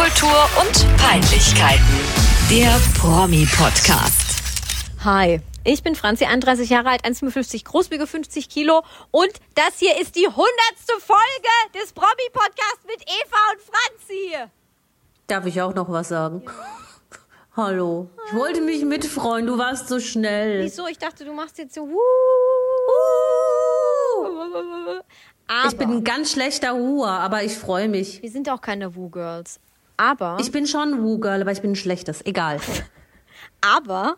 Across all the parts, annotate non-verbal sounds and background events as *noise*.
Popkultur und Peinlichkeiten. Der Promi-Podcast. Hi, ich bin Franzi, 31 Jahre alt, 1,50 groß, wiege 50 Kilo und das hier ist die hundertste Folge des Promi-Podcasts mit Eva und Franzi. Darf ich auch noch was sagen? *laughs* Hallo. Ich wollte mich mitfreuen, du warst so schnell. Wieso? Ich dachte, du machst jetzt so. Uh, aber Ich bin ein ganz schlechter Huer, aber ich freue mich. wir sind auch keine Woo-Girls. Aber, Ich bin schon ein Woo-Girl, aber ich bin ein schlechtes. Egal. *laughs* aber,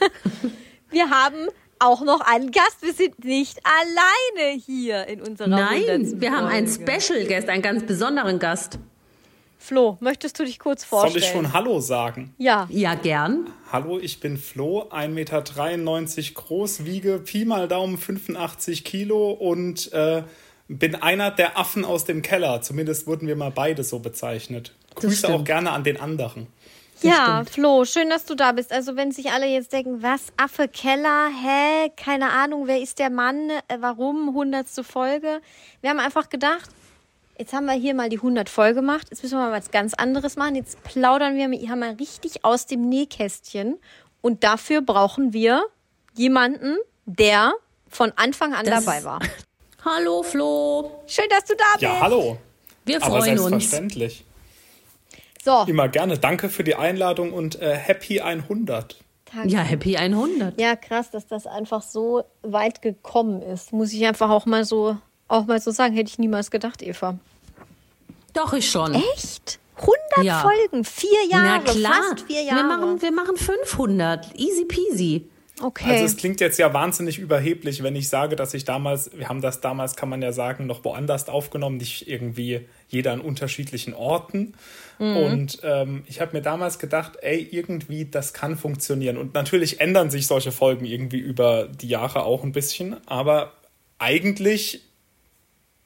*laughs* wir haben auch noch einen Gast. Wir sind nicht alleine hier in unserer Nein, 100. wir haben einen. Special Guest, einen ganz besonderen Gast. Flo, möchtest du dich kurz Soll vorstellen? ich schon Hallo sagen? Ja. Ja, gern. Hallo, ich bin Flo, 1,93 Meter groß, wiege Pi mal Daumen 85 Kilo und äh, bin einer der Affen aus dem Keller. Zumindest wurden wir mal beide so bezeichnet. Grüße auch stimmt. gerne an den anderen. Ja, Flo, schön, dass du da bist. Also wenn sich alle jetzt denken, was, Affe Keller, hä, keine Ahnung, wer ist der Mann, äh, warum, hundertste Folge. Wir haben einfach gedacht, jetzt haben wir hier mal die 100 Folge gemacht, jetzt müssen wir mal was ganz anderes machen. Jetzt plaudern wir hier mal richtig aus dem Nähkästchen und dafür brauchen wir jemanden, der von Anfang an Das- dabei war. Hallo Flo. Schön, dass du da bist. Ja, hallo. Wir Aber freuen uns. selbstverständlich. So, Immer gerne. Danke für die Einladung und äh, Happy 100. danke. Ja, Happy 100. Ja, krass, dass das einfach so weit gekommen ist. Muss ich einfach auch mal so, auch mal so sagen. Hätte ich niemals gedacht, Eva. Doch, ich schon. Echt? 100 Ja. Folgen, vier Na Jahre, klar. fast vier Jahre. Wir machen, wir machen 500. Easy peasy. Okay. Also es klingt jetzt ja wahnsinnig überheblich, wenn ich sage, dass ich damals, wir haben das damals, kann man ja sagen, noch woanders aufgenommen, nicht irgendwie jeder an unterschiedlichen Orten. Und ähm, ich habe mir damals gedacht, ey, irgendwie, das kann funktionieren. Und natürlich ändern sich solche Folgen irgendwie über die Jahre auch ein bisschen, aber eigentlich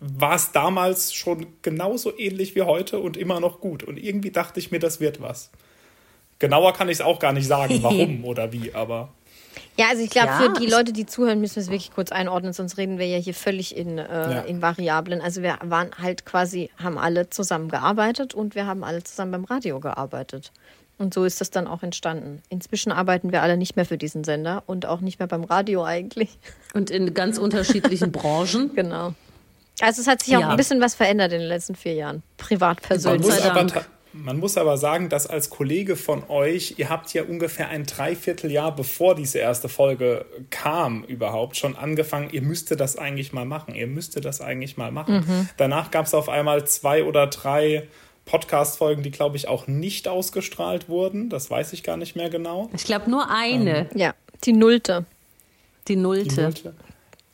war es damals schon genauso ähnlich wie heute und immer noch gut. Und irgendwie dachte ich mir, das wird was. Genauer kann ich es auch gar nicht sagen, *laughs* warum oder wie, aber ja, also ich glaube, Ja, für die Leute, die zuhören, müssen wir es wirklich kurz einordnen, sonst reden wir ja hier völlig in, äh, Ja. in Variablen. Also wir waren halt quasi, haben alle zusammen gearbeitet und wir haben alle zusammen beim Radio gearbeitet. Und so ist das dann auch entstanden. Inzwischen arbeiten wir alle nicht mehr für diesen Sender und auch nicht mehr beim Radio eigentlich. Und in ganz unterschiedlichen Branchen. *laughs* Genau. Also es hat sich auch Ja. ein bisschen was verändert in den letzten vier Jahren. Privat, Man persönlich. muss, sei aber, man muss aber sagen, dass als Kollege von euch, ihr habt ja ungefähr ein Dreivierteljahr, bevor diese erste Folge kam, überhaupt schon angefangen, ihr müsstet das eigentlich mal machen. Ihr müsstet das eigentlich mal machen. Mhm. Danach gab es auf einmal zwei oder drei Podcast-Folgen, die, glaube ich, auch nicht ausgestrahlt wurden. Das weiß ich gar nicht mehr genau. Ich glaube nur eine, Ja, die Nullte. die Die nullte.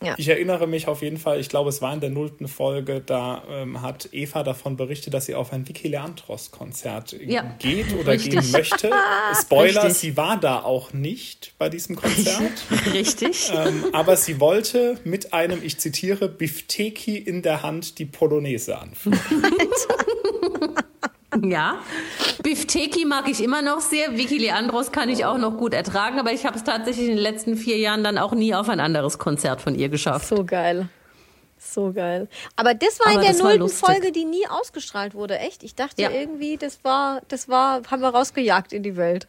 Ja. Ich erinnere mich auf jeden Fall, ich glaube, es war in der nullten Folge, da ähm, hat Eva davon berichtet, dass sie auf ein Vicky Leandros-Konzert Ja, geht oder richtig. gehen möchte. *laughs* Spoiler, Richtig. sie war da auch nicht bei diesem Konzert, *laughs* Richtig. ähm, aber sie wollte mit einem, ich zitiere, Bifteki in der Hand die Polonaise anführen. *laughs* *laughs* Ja. Bifteki mag ich immer noch sehr. Vicky Leandros kann ich auch noch gut ertragen, aber ich habe es tatsächlich in den letzten vier Jahren dann auch nie auf ein anderes Konzert von ihr geschafft. So geil. So geil. Aber das war Aber in der nullten. Folge, die nie ausgestrahlt wurde. Echt? Ich dachte Ja. irgendwie, das war, das war, haben wir rausgejagt in die Welt.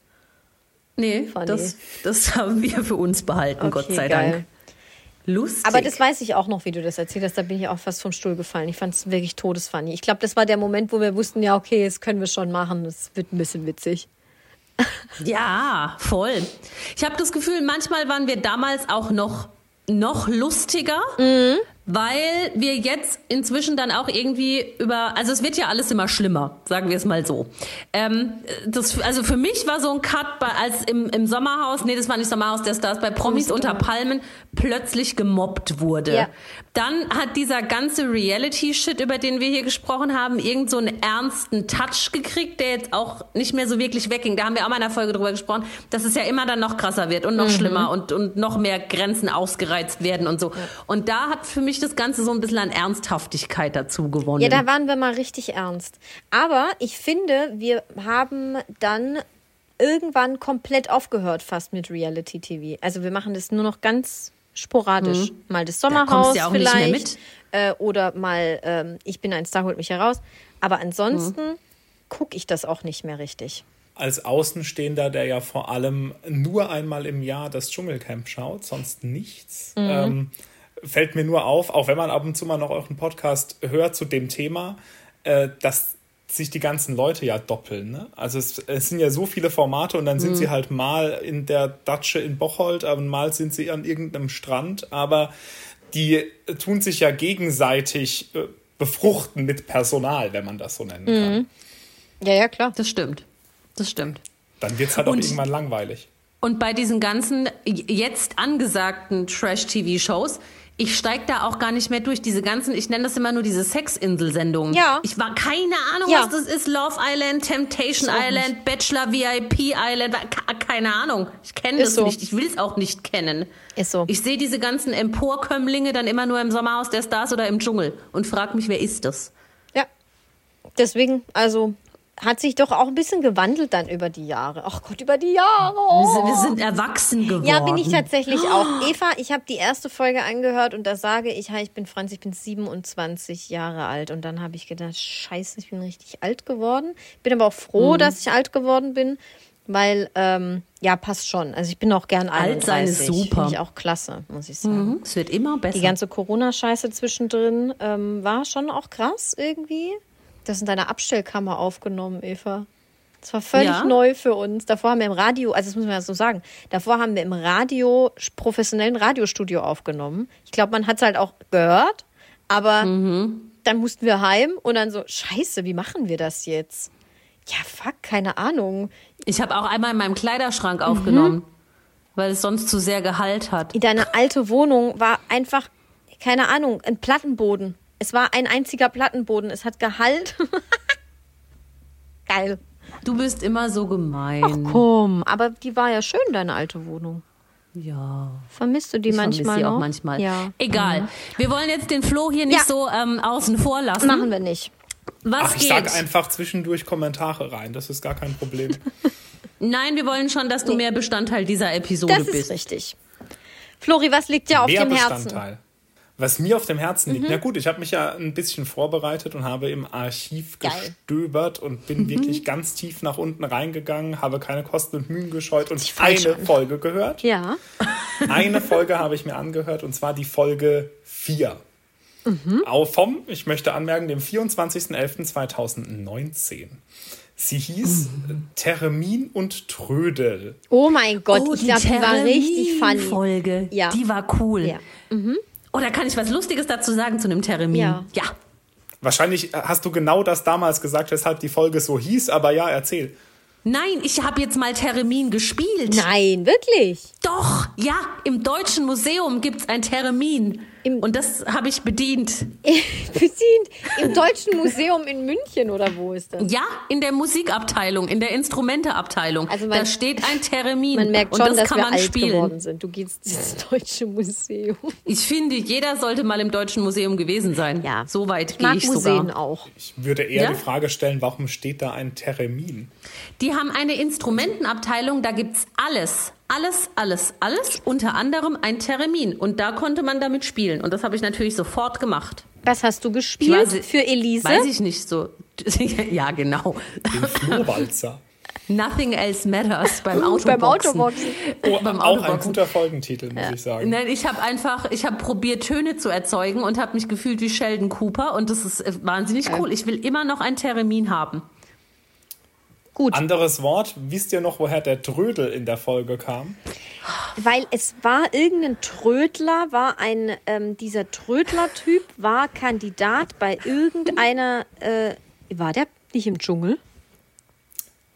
Nee, Funny. das, das haben wir für uns behalten, Gott sei geil. Dank. Lustig. Aber das weiß ich auch noch, wie du das erzählt hast. Da bin ich auch fast vom Stuhl gefallen. Ich fand es wirklich todesfunny. Ich glaube, das war der Moment, wo wir wussten, ja, okay, das können wir schon machen. Das wird ein bisschen witzig. *laughs* Ja, voll. Ich habe das Gefühl, manchmal waren wir damals auch noch, noch lustiger, weil wir jetzt inzwischen dann auch irgendwie über, also es wird ja alles immer schlimmer, sagen wir es mal so. Ähm, das, also für mich war so ein Cut, bei, als im, im Sommerhaus, nee, das war nicht Sommerhaus der Stars, bei Promis unter Palmen plötzlich gemobbt wurde. Ja. Dann hat dieser ganze Reality-Shit, über den wir hier gesprochen haben, irgend so einen ernsten Touch gekriegt, der jetzt auch nicht mehr so wirklich wegging. Da haben wir auch mal in einer Folge drüber gesprochen, dass es ja immer dann noch krasser wird und noch schlimmer und, und noch mehr Grenzen ausgereizt werden und so. Und da hat für mich das Ganze so ein bisschen an Ernsthaftigkeit dazu gewonnen. Ja, da waren wir mal richtig ernst. Aber ich finde, wir haben dann irgendwann komplett aufgehört fast mit Reality TV. Also wir machen das nur noch ganz sporadisch. Mal das Mhm. Sommerhaus du ja auch nicht mehr vielleicht. mit. Äh, oder mal ähm, Ich bin ein Star, holt mich heraus. Aber ansonsten gucke ich das auch nicht mehr richtig. Als Außenstehender, der ja vor allem nur einmal im Jahr das Dschungelcamp schaut, sonst nichts, Mhm. ähm, fällt mir nur auf, auch wenn man ab und zu mal noch euren Podcast hört zu dem Thema, äh, dass sich die ganzen Leute ja doppeln. Ne? Also es, es sind ja so viele Formate und dann sind sie halt mal in der Datsche in Bocholt, aber mal sind sie an irgendeinem Strand, aber die tun sich ja gegenseitig äh, befruchten mit Personal, wenn man das so nennen kann. Ja, ja, klar. Das stimmt. Das stimmt. Dann wird es halt auch Und- irgendwann langweilig. Und bei diesen ganzen jetzt angesagten Trash-TV-Shows, ich steig da auch gar nicht mehr durch. Diese ganzen, ich nenne das immer nur diese Sexinsel-Sendungen. Ja. Ich war keine Ahnung, Ja. was das ist. Love Island, Temptation Island, Bachelor VIP Island, keine Ahnung. Ich kenne das so. nicht. Ich will es auch nicht kennen. Ist so. Ich sehe diese ganzen Emporkömmlinge dann immer nur im Sommerhaus der Stars oder im Dschungel und frag mich, wer ist das? Ja. Deswegen, also hat sich doch auch ein bisschen gewandelt dann über die Jahre. Ach Gott, über die Jahre. Wir sind, Oh. wir sind erwachsen geworden. Ja, bin ich tatsächlich auch. *gasps* Eva, ich habe die erste Folge angehört und da sage ich, ich bin Franz, ich bin 27 Jahre alt. Und dann habe ich gedacht, scheiße, ich bin richtig alt geworden. Bin aber auch froh, Mhm. dass ich alt geworden bin, weil, ähm, ja, passt schon. Also ich bin auch gern alt Alt sein ist super. Finde ich auch klasse, muss ich sagen. Mhm, Es wird immer besser. Die ganze Corona-Scheiße zwischendrin ähm, war schon auch krass irgendwie. Das in deiner Abstellkammer aufgenommen, Eva. Das war völlig Ja. neu für uns. Davor haben wir im Radio, also das muss man ja so sagen, davor haben wir im Radio, professionellen Radiostudio aufgenommen. Ich glaube, man hat es halt auch gehört, aber dann mussten wir heim und dann so, scheiße, wie machen wir das jetzt? Ja, fuck, keine Ahnung. Ich habe auch einmal in meinem Kleiderschrank Mhm. aufgenommen, weil es sonst zu sehr Gehalt hat. Deine alte Wohnung war einfach, keine Ahnung, ein Plattenboden. Es war ein einziger Plattenboden. Es hat Gehalt. *laughs* Geil. Du bist immer so gemein. Ach komm, aber die war ja schön, deine alte Wohnung. Ja. Vermisst du die Ich manchmal noch? auch manchmal. Ja. Egal. Wir wollen jetzt den Flo hier nicht Ja. so ähm, außen vor lassen. Machen wir nicht. Was Ach, ich geht? sage einfach zwischendurch Kommentare rein, das ist gar kein Problem. *laughs* Nein, wir wollen schon, dass du mehr Bestandteil dieser Episode Das ist bist. richtig. Flori, was liegt dir auf Mehr dem Herzen? Bestandteil. Was mir auf dem Herzen liegt, na gut, ich habe mich ja ein bisschen vorbereitet und habe im Archiv Geil. gestöbert und bin wirklich ganz tief nach unten reingegangen, habe keine Kosten und Mühen gescheut und eine an. Folge gehört. Ja. *laughs* Eine Folge habe ich mir angehört und zwar die Folge 4. Mhm. Auch vom, ich möchte anmerken, dem 24.11.2019. Sie hieß Mhm. Termin und Trödel. Oh mein Gott, oh, ich glaube, die war richtig funny. Folge. Ja. Die war cool. Ja. Oh, da kann ich was Lustiges dazu sagen zu einem Termin. Ja. ja. Wahrscheinlich hast du genau das damals gesagt, weshalb die Folge so hieß, aber ja, erzähl. Nein, ich habe jetzt mal Termin gespielt. Nein, wirklich. Doch, ja, im Deutschen Museum gibt's ein Termin. Im- Und das habe ich bedient. *laughs* Bedient. Im Deutschen Museum in München oder wo ist das? Ja, in der Musikabteilung, in der Instrumenteabteilung. Also man- da steht ein Termin. Man merkt und schon, das dass kann wir man alt spielen. geworden sind. Du gehst ins Deutsche Museum. Ich finde, jeder sollte mal im Deutschen Museum gewesen sein. Ja. So weit Ich gehe mag ich Museen sogar. auch. Ich würde eher Ja? die Frage stellen, warum steht da ein Termin? Die haben eine Instrumentenabteilung, da gibt's alles. Alles, alles, alles. Unter anderem ein Termin. Und da konnte man damit spielen. Und das habe ich natürlich sofort gemacht. Was hast du gespielt weiß- für Elise? Weiß ich nicht so. *laughs* ja, genau. Den Flohwalzer. Nothing else matters *laughs* beim Autoboxen. Beim Autoboxen. Oh, *laughs* Beim auch ein Autoboxen. guter Folgentitel, muss ich sagen. Nein, ich habe einfach, ich habe probiert Töne zu erzeugen und habe mich gefühlt wie Sheldon Cooper und das ist äh, wahnsinnig cool. Ich will immer noch einen Termin haben. Gut, Anderes Wort, wisst ihr noch, woher der Trödel in der Folge kam? weil es war irgendein Trödler, war ein, ähm, dieser Trödler-Typ war Kandidat bei irgendeiner, äh, war der nicht im Dschungel?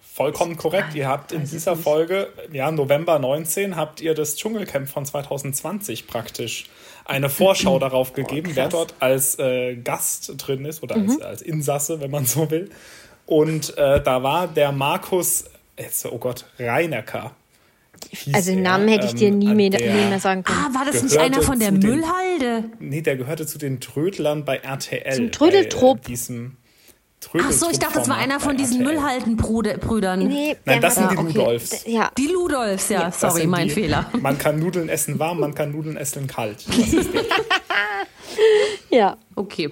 Vollkommen korrekt. Ihr habt in dieser Folge, ja, November 19, habt ihr das Dschungelcamp von 2020 praktisch eine Vorschau *clears throat* darauf gegeben, wer dort als äh, Gast drin ist oder als, als Insasse, wenn man so will. Und äh, da war der Markus, jetzt, oh Gott, Reinecker. Also den er, Namen hätte ich dir ähm, nie mehr, der- nie mehr sagen können. Ah, war das nicht einer von der zu den- Müllhalde? Nee, der gehörte zu den Trödlern bei RTL. Zum Trödeltrupp. Äh, diesem Ach so, ich dachte, das war einer von diesen. Müllhaldenbrüdern. Nee, Nein, das sind die Ludolfs. d- Ja, Die Ludolfs, ja, Das sorry, mein die- Fehler. Man kann Nudeln essen warm, man kann Nudeln essen kalt. *laughs* Ja. Okay.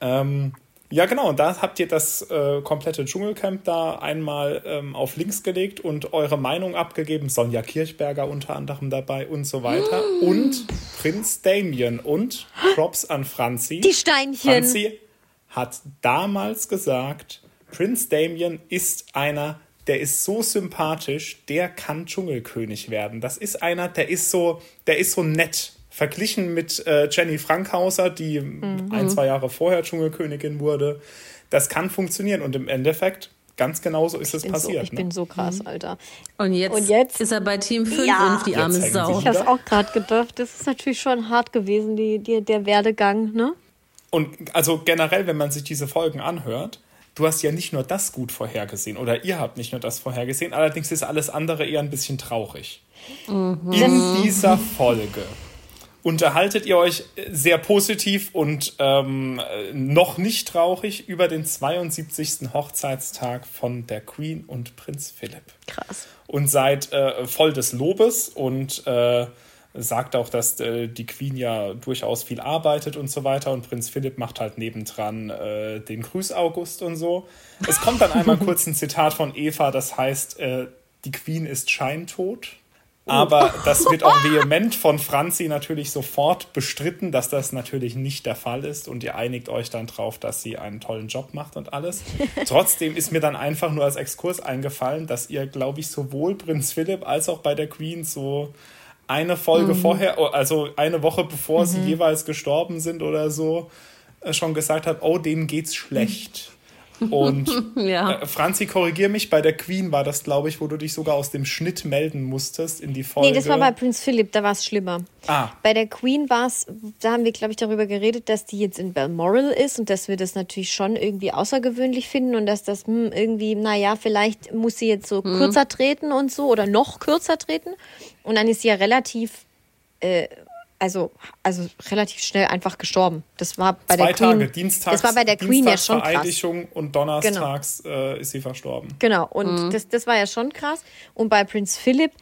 ähm, Ja, genau. Und da habt ihr das äh, komplette Dschungelcamp da einmal ähm, auf links gelegt und eure Meinung abgegeben. Sonja Kirchberger unter anderem dabei und so weiter. Mm. Und Prinz Damien und Props an Franzi. Die Steinchen. Franzi hat damals gesagt, Prinz Damien ist einer, der ist so sympathisch, der kann Dschungelkönig werden. Das ist einer, der ist so, der ist so nett verglichen mit äh, Jenny Frankhauser, die mhm. ein, zwei Jahre vorher Dschungelkönigin wurde. Das kann funktionieren und im Endeffekt ganz genauso ist es passiert. So, ich ne? bin so krass, mhm. Alter. Und jetzt, und jetzt, ist er bei Team 5 ja. und die arme Sau. Ich habe auch gerade gedacht, das ist natürlich schon hart gewesen, die, die, der Werdegang, ne? Und also generell, wenn man sich diese Folgen anhört, du hast ja nicht nur das gut vorhergesehen oder ihr habt nicht nur das vorhergesehen, allerdings ist alles andere eher ein bisschen traurig. Mhm. In dieser Folge unterhaltet ihr euch sehr positiv und ähm, noch nicht traurig über den 72. Hochzeitstag von der Queen und Prinz Philipp. Krass. Und seid äh, voll des Lobes und äh, sagt auch, dass äh, die Queen ja durchaus viel arbeitet und so weiter und Prinz Philipp macht halt nebendran äh, den Grüß August und so. Es kommt dann einmal *laughs* kurz ein Zitat von Eva, das heißt, äh, die Queen ist scheintot. Aber das wird auch vehement von Franzi natürlich sofort bestritten, dass das natürlich nicht der Fall ist. Und ihr einigt euch dann drauf, dass sie einen tollen Job macht und alles. Trotzdem ist mir dann einfach nur als Exkurs eingefallen, dass ihr, glaube ich, sowohl Prinz Philipp als auch bei der Queen so eine Folge mhm. vorher, also eine Woche bevor mhm. sie jeweils gestorben sind oder so, äh, schon gesagt hat, oh, denen geht's schlecht. Und *laughs* ja. äh, Franzi, korrigier mich, bei der Queen war das, glaube ich, wo du dich sogar aus dem Schnitt melden musstest in die Folge. Nee, das war bei Prinz Philip, da war es schlimmer. Ah. Bei der Queen war es, da haben wir, glaube ich, darüber geredet, dass die jetzt in Balmoral ist und dass wir das natürlich schon irgendwie außergewöhnlich finden und dass das hm, irgendwie, naja, vielleicht muss sie jetzt so hm. kürzer treten und so oder noch kürzer treten. Und dann ist sie ja relativ äh, also, also relativ schnell einfach gestorben. Das war bei Zwei der Queen. Tage, Dienstags, das war bei der Queen ja schon krass. Vereidigung und donnerstags genau. äh, ist sie verstorben. Genau, und mhm. das, das war ja schon krass. Und bei Prinz Philipp,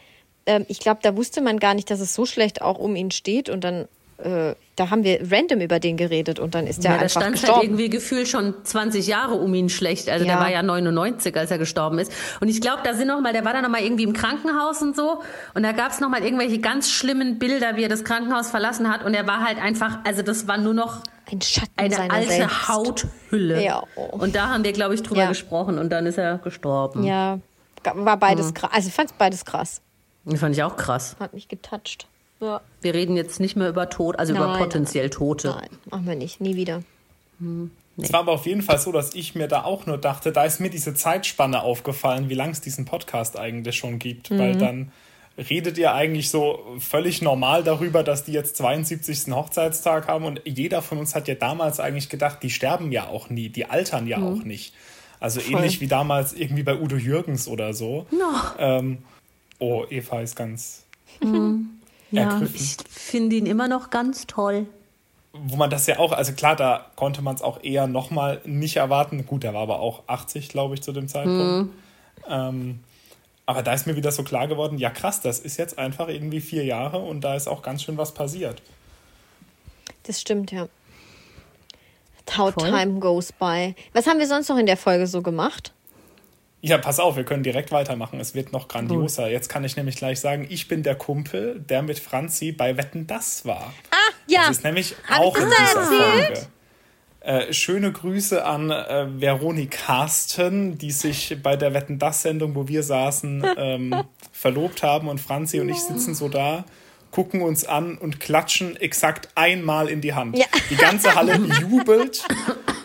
äh, ich glaube, da wusste man gar nicht, dass es so schlecht auch um ihn steht. Und dann äh, da haben wir random über den geredet und dann ist der ja, einfach stand gestorben. Halt irgendwie gefühlt schon 20 Jahre um ihn schlecht. Also ja. der war ja 99, als er gestorben ist. Und ich glaube, da sind noch mal, der war dann noch mal irgendwie im Krankenhaus und so. Und da gab es noch mal irgendwelche ganz schlimmen Bilder, wie er das Krankenhaus verlassen hat. Und er war halt einfach, also das war nur noch ein eine alte selbst. Hauthülle. Ja. Oh. Und da haben wir, glaube ich, drüber ja. gesprochen. Und dann ist er gestorben. Ja, war beides mhm. krass. Also ich fand beides krass. Fand ich auch krass. Hat mich getoucht. Ja. Wir reden jetzt nicht mehr über Tod, also nein, über potenziell Tote. Nein, machen wir nicht, nie wieder. Hm, nee. Es war aber auf jeden Fall so, dass ich mir da auch nur dachte, da ist mir diese Zeitspanne aufgefallen, wie lange es diesen Podcast eigentlich schon gibt, mhm. weil dann redet ihr eigentlich so völlig normal darüber, dass die jetzt 72. Hochzeitstag haben und jeder von uns hat ja damals eigentlich gedacht, die sterben ja auch nie, die altern ja mhm. auch nicht. Also Voll. ähnlich wie damals irgendwie bei Udo Jürgens oder so. No. Ähm, oh, Eva ist ganz. Mhm ja, ich finde ihn immer noch ganz toll. Wo man das ja auch, also klar, da konnte man es auch eher nochmal nicht erwarten. Gut, er war aber auch 80, glaube ich, zu dem Zeitpunkt. Hm. Ähm, aber da ist mir wieder so klar geworden, ja krass, das ist jetzt einfach irgendwie vier Jahre und da ist auch ganz schön was passiert. Das stimmt, ja. How Voll. time goes by. Was haben wir sonst noch in der Folge so gemacht? Ja, pass auf, wir können direkt weitermachen. Es wird noch grandioser. Gut. Jetzt kann ich nämlich gleich sagen, ich bin der Kumpel, der mit Franzi bei Wetten das war. Ah, ja. Das ist nämlich Hab auch in dieser Folge. Äh, schöne Grüße an äh, Veronik Carsten, die sich bei der Wetten das Sendung, wo wir saßen, ähm, *laughs* verlobt haben und Franzi und ich sitzen so da gucken uns an und klatschen exakt einmal in die Hand. Ja. Die ganze Halle *laughs* jubelt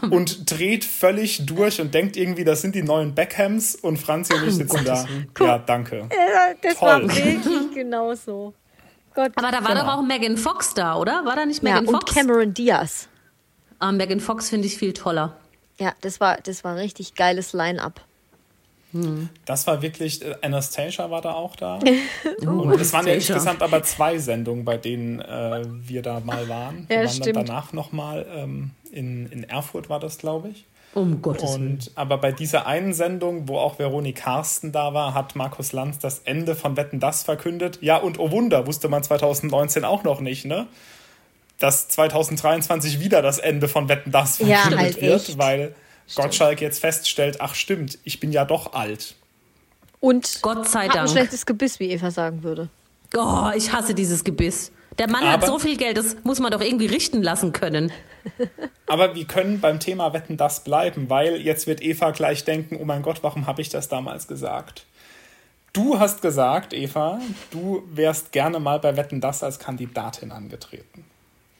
und dreht völlig durch und denkt irgendwie, das sind die neuen Beckhams und Franzi und ich sitzen da. Ja, danke. Ja, das Toll. war wirklich *laughs* genauso. Gott. Aber da war genau. doch auch Megan Fox da, oder? War da nicht Megan ja, Fox? Und Cameron Diaz. Ah, Megan Fox finde ich viel toller. Ja, das war, das war ein richtig geiles Line-Up. Das war wirklich, äh, Anastasia war da auch da. *laughs* oh, und es waren ja insgesamt aber zwei Sendungen, bei denen äh, wir da mal waren. Wir ja, waren stimmt. danach nochmal ähm, in, in Erfurt, war das, glaube ich. Um Gottes Willen. Und, aber bei dieser einen Sendung, wo auch Veronik Carsten da war, hat Markus Lanz das Ende von Wetten das verkündet. Ja, und oh Wunder, wusste man 2019 auch noch nicht, ne? dass 2023 wieder das Ende von Wetten das Ja, verkündet halt wird, echt. weil Gottschalk jetzt feststellt, ach stimmt, ich bin ja doch alt. Und Gott sei hat ein Dank. schlechtes Gebiss, wie Eva sagen würde. Oh, ich hasse dieses Gebiss. Der Mann hat Aber- so viel Geld, das muss man doch irgendwie richten lassen können. *laughs* Aber wir können beim Thema Wetten das bleiben, weil jetzt wird Eva gleich denken, oh mein Gott, warum habe ich das damals gesagt? Du hast gesagt, Eva, du wärst gerne mal bei Wetten das als Kandidatin angetreten.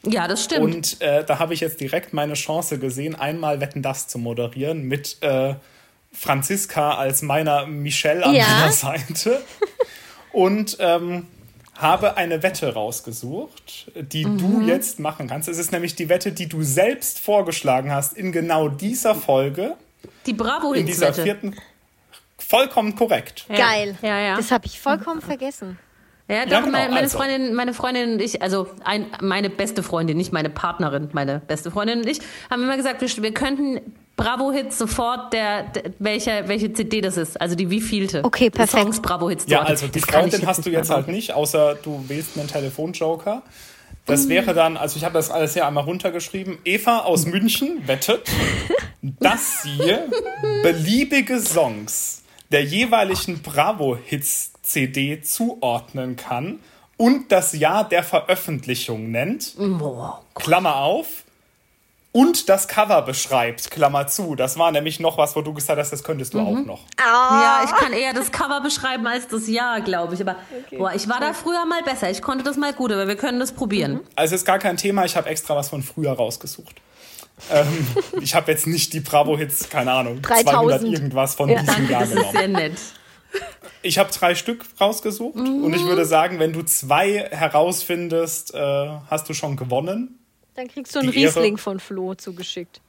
Ja, das stimmt. Und äh, da habe ich jetzt direkt meine Chance gesehen, einmal Wetten das zu moderieren mit äh, Franziska als meiner Michelle an Ja. meiner Seite. Und ähm, habe eine Wette rausgesucht, die Mhm. du jetzt machen kannst. Es ist nämlich die Wette, die du selbst vorgeschlagen hast in genau dieser Folge, die in dieser vierten. Vollkommen korrekt. Ja. Geil. Ja, ja. Das habe ich vollkommen vergessen. Ja, doch, Ja, genau, meine, meine, also. Freundin, meine Freundin und ich, also ein, meine beste Freundin, nicht meine Partnerin, meine beste Freundin und ich, haben immer gesagt, wir, wir könnten Bravo-Hits sofort, der, der, welche, welche CD das ist, also die wievielte. Okay, perfekt. Songs Bravo-Hits Ja, also die Freundin hast du jetzt halt nicht, außer du wählst einen Telefonjoker. Das wäre dann, also ich habe das alles hier einmal runtergeschrieben. Eva aus München wettet, dass sie *laughs* beliebige Songs der jeweiligen Bravo-Hits-CD zuordnen kann und das Jahr der Veröffentlichung nennt. Boah. Klammer auf. Und das Cover beschreibt, Klammer zu. Das war nämlich noch was, wo du gesagt hast, das könntest du auch noch. Ja, ich kann eher das Cover beschreiben als das Jahr, glaube ich. Aber boah, ich war da früher mal besser. Ich konnte das mal gut, aber wir können das probieren. Also ist gar kein Thema, ich habe extra was von früher rausgesucht. ähm, *laughs* ich habe jetzt nicht die Bravo-Hits, keine Ahnung, 3000. 200 irgendwas von diesem Danke, Jahr das ist genommen. sehr nett. Ich habe drei Stück rausgesucht und ich würde sagen, wenn du zwei herausfindest, äh, hast du schon gewonnen. Dann kriegst du einen Die Ehre- Riesling von Flo zugeschickt.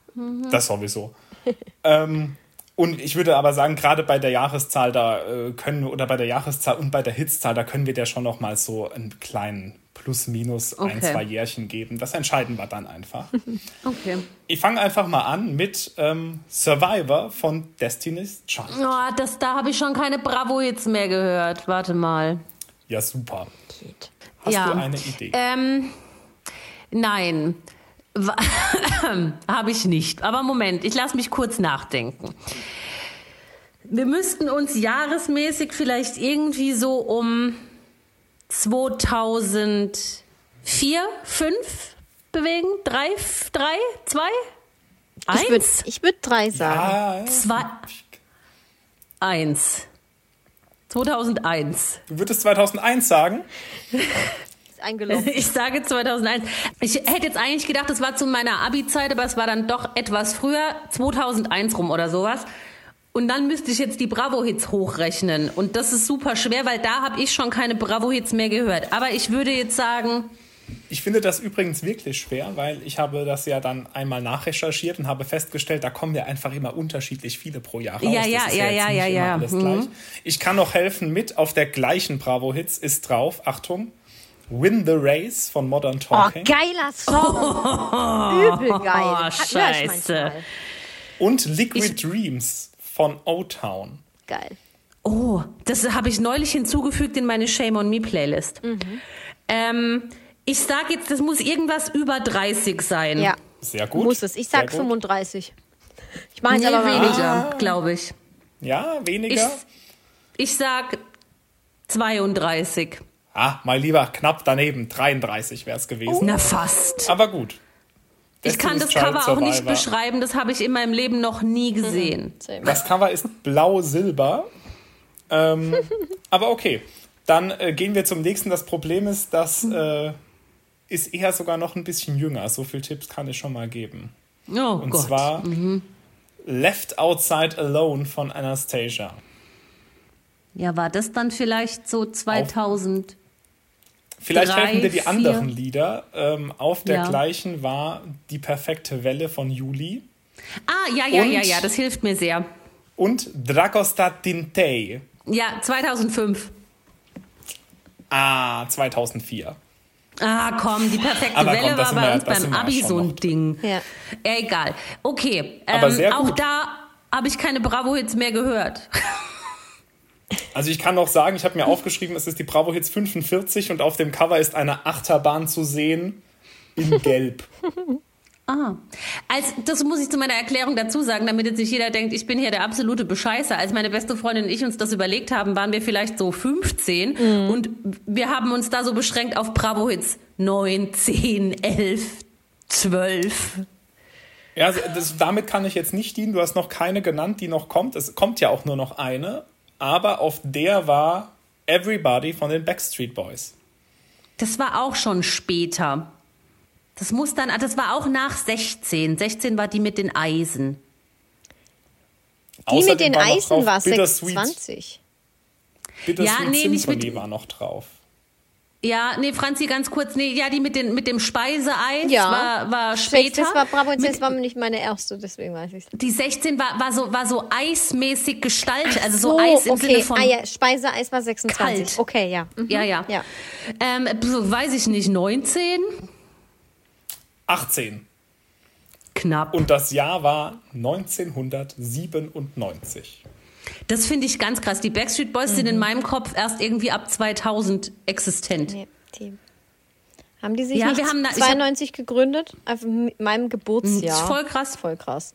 Das sowieso. *laughs* ähm, und ich würde aber sagen, gerade bei der Jahreszahl, da äh, können oder bei der Jahreszahl und bei der Hitzzahl, da können wir dir schon noch mal so einen kleinen Plus, Minus, ein, Okay. zwei Jährchen geben. Das entscheiden wir dann einfach. *laughs* Okay. Ich fange einfach mal an mit ähm, Survivor von Destiny's Child. Oh, das, da habe ich schon keine Bravo-Hits mehr gehört. Warte mal. Ja, super. Geht. Hast Ja. du eine Idee? Ähm, nein. *coughs* Habe ich nicht. Aber Moment, ich lasse mich kurz nachdenken. Wir müssten uns jahresmäßig vielleicht irgendwie so um 2004, 5 bewegen? 3, 3, 2, Ich würde 1, ich würd drei sagen. ah, 2, 1. 2001. du würdest 2001 sagen? *laughs* Eingeloggt. Ich sage 2001. Ich hätte jetzt eigentlich gedacht, das war zu meiner Abi-Zeit, aber es war dann doch etwas früher, 2001 rum oder sowas. Und dann müsste ich jetzt die Bravo-Hits hochrechnen. Und das ist super schwer, weil da habe ich schon keine Bravo-Hits mehr gehört. Aber ich würde jetzt sagen, Ich finde das übrigens wirklich schwer, weil ich habe das ja dann einmal nachrecherchiert und habe festgestellt, da kommen ja einfach immer unterschiedlich viele pro Jahr raus. Ja, Das ja, ist ja, jetzt ja, nicht ja, immer ja. Alles Mhm. gleich. Ich kann noch helfen mit, auf der gleichen Bravo-Hits ist drauf, Achtung, Win the Race von Modern Oh, Talking geiler Song. *laughs* Übel geil. Oh, ich scheiße. und Liquid Dreams von O-Town. Geil. oh, das habe ich neulich hinzugefügt in meine Shame on Me Playlist. Ähm, ich sage jetzt, das muss irgendwas über 30 sein. Ja, Sehr gut. muss es. Ich sag Sehr gut. 35. Ich mache Nee, aber weniger, glaube ich. Ja, Ich, weniger. ich sag 32. Ah, mal lieber knapp daneben. 33 wäre es gewesen. Na fast. Aber gut. Ich kann das Destiny's Child Cover auch nicht Survivor. beschreiben, das habe ich in meinem Leben noch nie gesehen. Das Cover ist blau-silber. Ähm, *laughs* aber okay. Dann äh, gehen wir zum nächsten. Das Problem ist, das äh, ist eher sogar noch ein bisschen jünger. So viele Tipps kann ich schon mal geben. Oh Und Gott. zwar Left Outside Alone von Anastasia. ja, war das dann vielleicht so 2000? Vielleicht Drei, helfen dir die vier. anderen Lieder. Ähm, auf der Ja. gleichen war Die perfekte Welle von Juli Ah, ja, ja, Und- ja, ja, das hilft mir sehr. und Dragosta Tintei. Ja, 2005. Ah, 2004. Ah, komm, die perfekte Aber Welle komm, war bei wir uns beim Abi so ein. Ding. Ja. Ja, egal. Okay, Aber ähm, auch da habe ich keine Bravo-Hits mehr gehört. *laughs* Also ich kann noch sagen, ich habe mir aufgeschrieben, es ist die Bravo Hits 45 und auf dem Cover ist eine Achterbahn zu sehen. in *laughs* Gelb. Ah, als, das muss ich zu meiner Erklärung dazu sagen, damit jetzt nicht jeder denkt, ich bin hier der absolute Bescheißer. Als meine beste Freundin und ich uns das überlegt haben, waren wir vielleicht so 15 und wir haben uns da so beschränkt auf Bravo Hits 9, 10, 11, 12. Ja, also das, damit kann ich jetzt nicht dienen. Du hast noch keine genannt, die noch kommt. Es kommt ja auch nur noch eine. Aber auf der war Everybody von den Backstreet Boys. Das war auch schon später. Das muss dann, ah, das war auch nach 16. 16 war die mit den Eisen. Die mit den war Eisen war Bittersweet, 26. Bittersweet Ja, nee, nicht mit- Symphony war noch drauf. Ja, nee, Franzi, ganz kurz, nee, ja, die mit, den, mit dem Speiseeis Ja. war, war später. Das war Bravo und das war nicht meine erste, deswegen weiß ich Die 16 war, war, so, war so eismäßig gestaltet, also so, Eis im okay. Sinne von. ah, ja, Speiseeis war 26. Kalt. Okay, ja. Mhm. ja, ja. Ja. Ähm, so, weiß ich nicht, 19? 18. Knapp. Und das Jahr war 1997. Das finde ich ganz krass. Die Backstreet Boys sind in meinem Kopf erst irgendwie ab 2000 existent. Nee, die. Haben die sich Ja, nicht wir haben da- ich hab- 92 gegründet? Auf m- meinem Geburtsjahr. Das ist voll krass. Voll krass.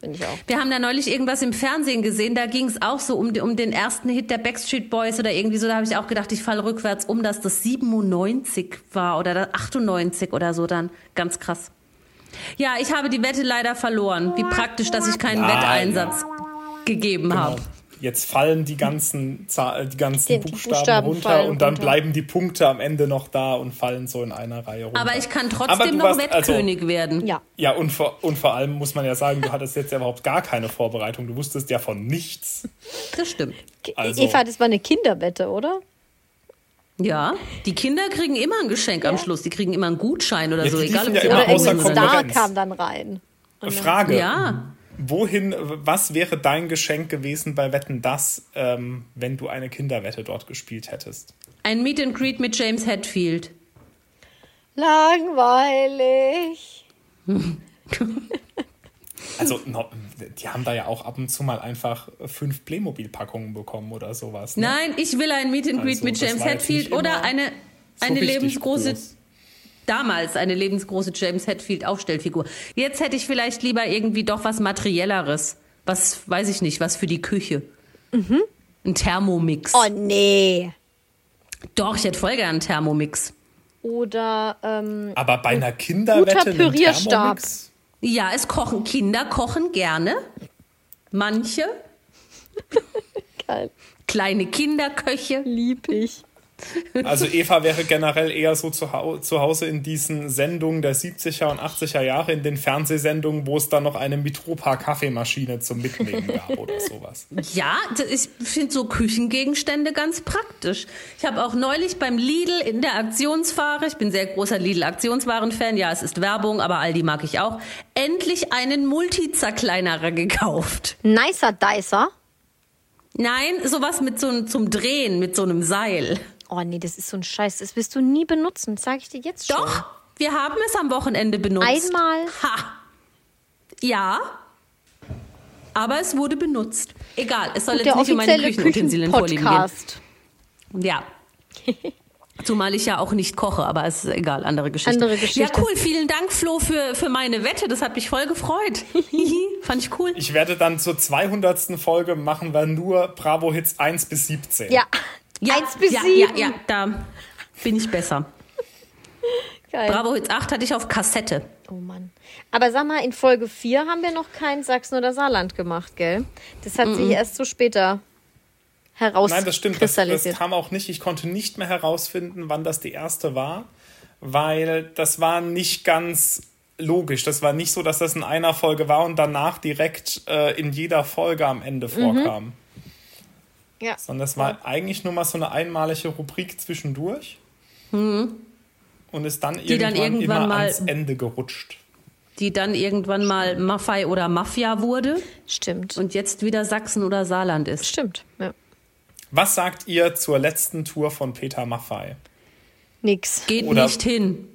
Finde ich auch. Wir haben da neulich irgendwas im Fernsehen gesehen, da ging es auch so um, um den ersten Hit der Backstreet Boys oder irgendwie so. Da habe ich auch gedacht, ich falle rückwärts um, dass das 97 war oder das 98 oder so dann. Ganz krass. Ja, ich habe die Wette leider verloren. Wie praktisch, dass ich keinen Nein. Wetteinsatz gegeben habe. Jetzt fallen die ganzen, Zahl, die ganzen Die- Buchstaben, Buchstaben runter fallen und dann runter. bleiben die Punkte am Ende noch da und fallen so in einer Reihe runter. Aber ich kann trotzdem noch warst- also- Wettkönig werden. Ja. Ja, und vor, und vor allem muss man ja sagen, du hattest jetzt ja überhaupt gar keine Vorbereitung. Du wusstest ja von nichts. Das stimmt. Also- Eva, das war eine Kinderwette, oder? Ja, die Kinder kriegen immer ein Geschenk am Schluss. Die kriegen immer einen Gutschein oder Ja, so, egal ob ja sie immer Oder. Star kam dann rein. Frage. Ja. Wohin, was wäre dein Geschenk gewesen bei Wetten das, ähm, wenn du eine Kinderwette dort gespielt hättest? Ein Meet and Greet mit James Hetfield. Langweilig. *laughs* Also, no, die haben da ja auch ab und zu mal einfach fünf Playmobil-Packungen bekommen oder sowas. Ne? Nein, ich will ein Meet and Greet Also, mit James Hetfield oder eine, So eine lebensgroße, groß. Damals eine lebensgroße James Hetfield Aufstellfigur. Jetzt hätte ich vielleicht lieber irgendwie doch was Materielleres. Was, weiß ich nicht, was für die Küche. Ein Thermomix. Oh nee. Doch, ich hätte voll gern einen Thermomix. Oder ähm, Aber bei einer Kinderwette einen Pürierstab. Thermomix? Ja, es kochen, Kinder kochen gerne. Manche. *laughs* geil. Kleine Kinderköche. Lieb ich. *laughs* Also Eva wäre generell eher so zu, hau zu Hause in diesen Sendungen der 70er und 80er Jahre, in den Fernsehsendungen, wo es dann noch eine Mitropa Kaffeemaschine zum Mitnehmen gab oder sowas. Ja, ich finde so Küchengegenstände ganz praktisch. Ich habe auch neulich beim Lidl in der Aktionsware, ich bin sehr großer Lidl-Aktionswaren-Fan, ja, es ist Werbung, aber Aldi mag ich auch, endlich einen Multizerkleinerer gekauft. Nicer Dicer. Nein, sowas mit so einem zum Drehen, mit so einem Seil. Oh nee, das ist so ein Scheiß. Das wirst du nie benutzen. Das sag ich dir jetzt schon. Doch, wir haben es am Wochenende benutzt. Einmal. Ha. Ja. Aber es wurde benutzt. Egal, es soll Der jetzt nicht um meine offizielle Küchenutensilien-Vorlieben gehen. Ja. *laughs* Zumal ich ja auch nicht koche, aber es ist egal, andere Geschichte. Andere Geschichte. Ja, cool. Vielen Dank, Flo, für, für meine Wette. Das hat mich voll gefreut. Hihi, *laughs* Fand ich cool. Ich werde dann zur 200. Folge machen wir nur Bravo Hits 1 bis 17. Ja. Ja, Eins bis ja, sieben. Ja, ja, da bin ich besser. Geil. Bravo Hits 8 hatte ich auf Kassette. Oh Mann. Aber sag mal, in Folge 4 haben wir noch kein Sachsen oder Saarland gemacht, gell? Das hat sich erst so später heraus Nein, das stimmt. Das, das kristallisiert. kam auch nicht. Ich konnte nicht mehr herausfinden, wann das die erste war, weil das war nicht ganz logisch. Das war nicht so, dass das in einer Folge war und danach direkt äh, in jeder Folge am Ende vorkam. Ja. Sondern das war eigentlich nur mal so eine einmalige Rubrik zwischendurch. Und ist dann irgendwann, Mhm. dann irgendwann immer mal- ans Ende gerutscht. Die dann irgendwann mal Maffei oder Mafia wurde Stimmt. und jetzt wieder Sachsen oder Saarland ist. Stimmt. Ja. Was sagt ihr zur letzten Tour von Peter Maffei? Nix. Geht Oder- nicht hin.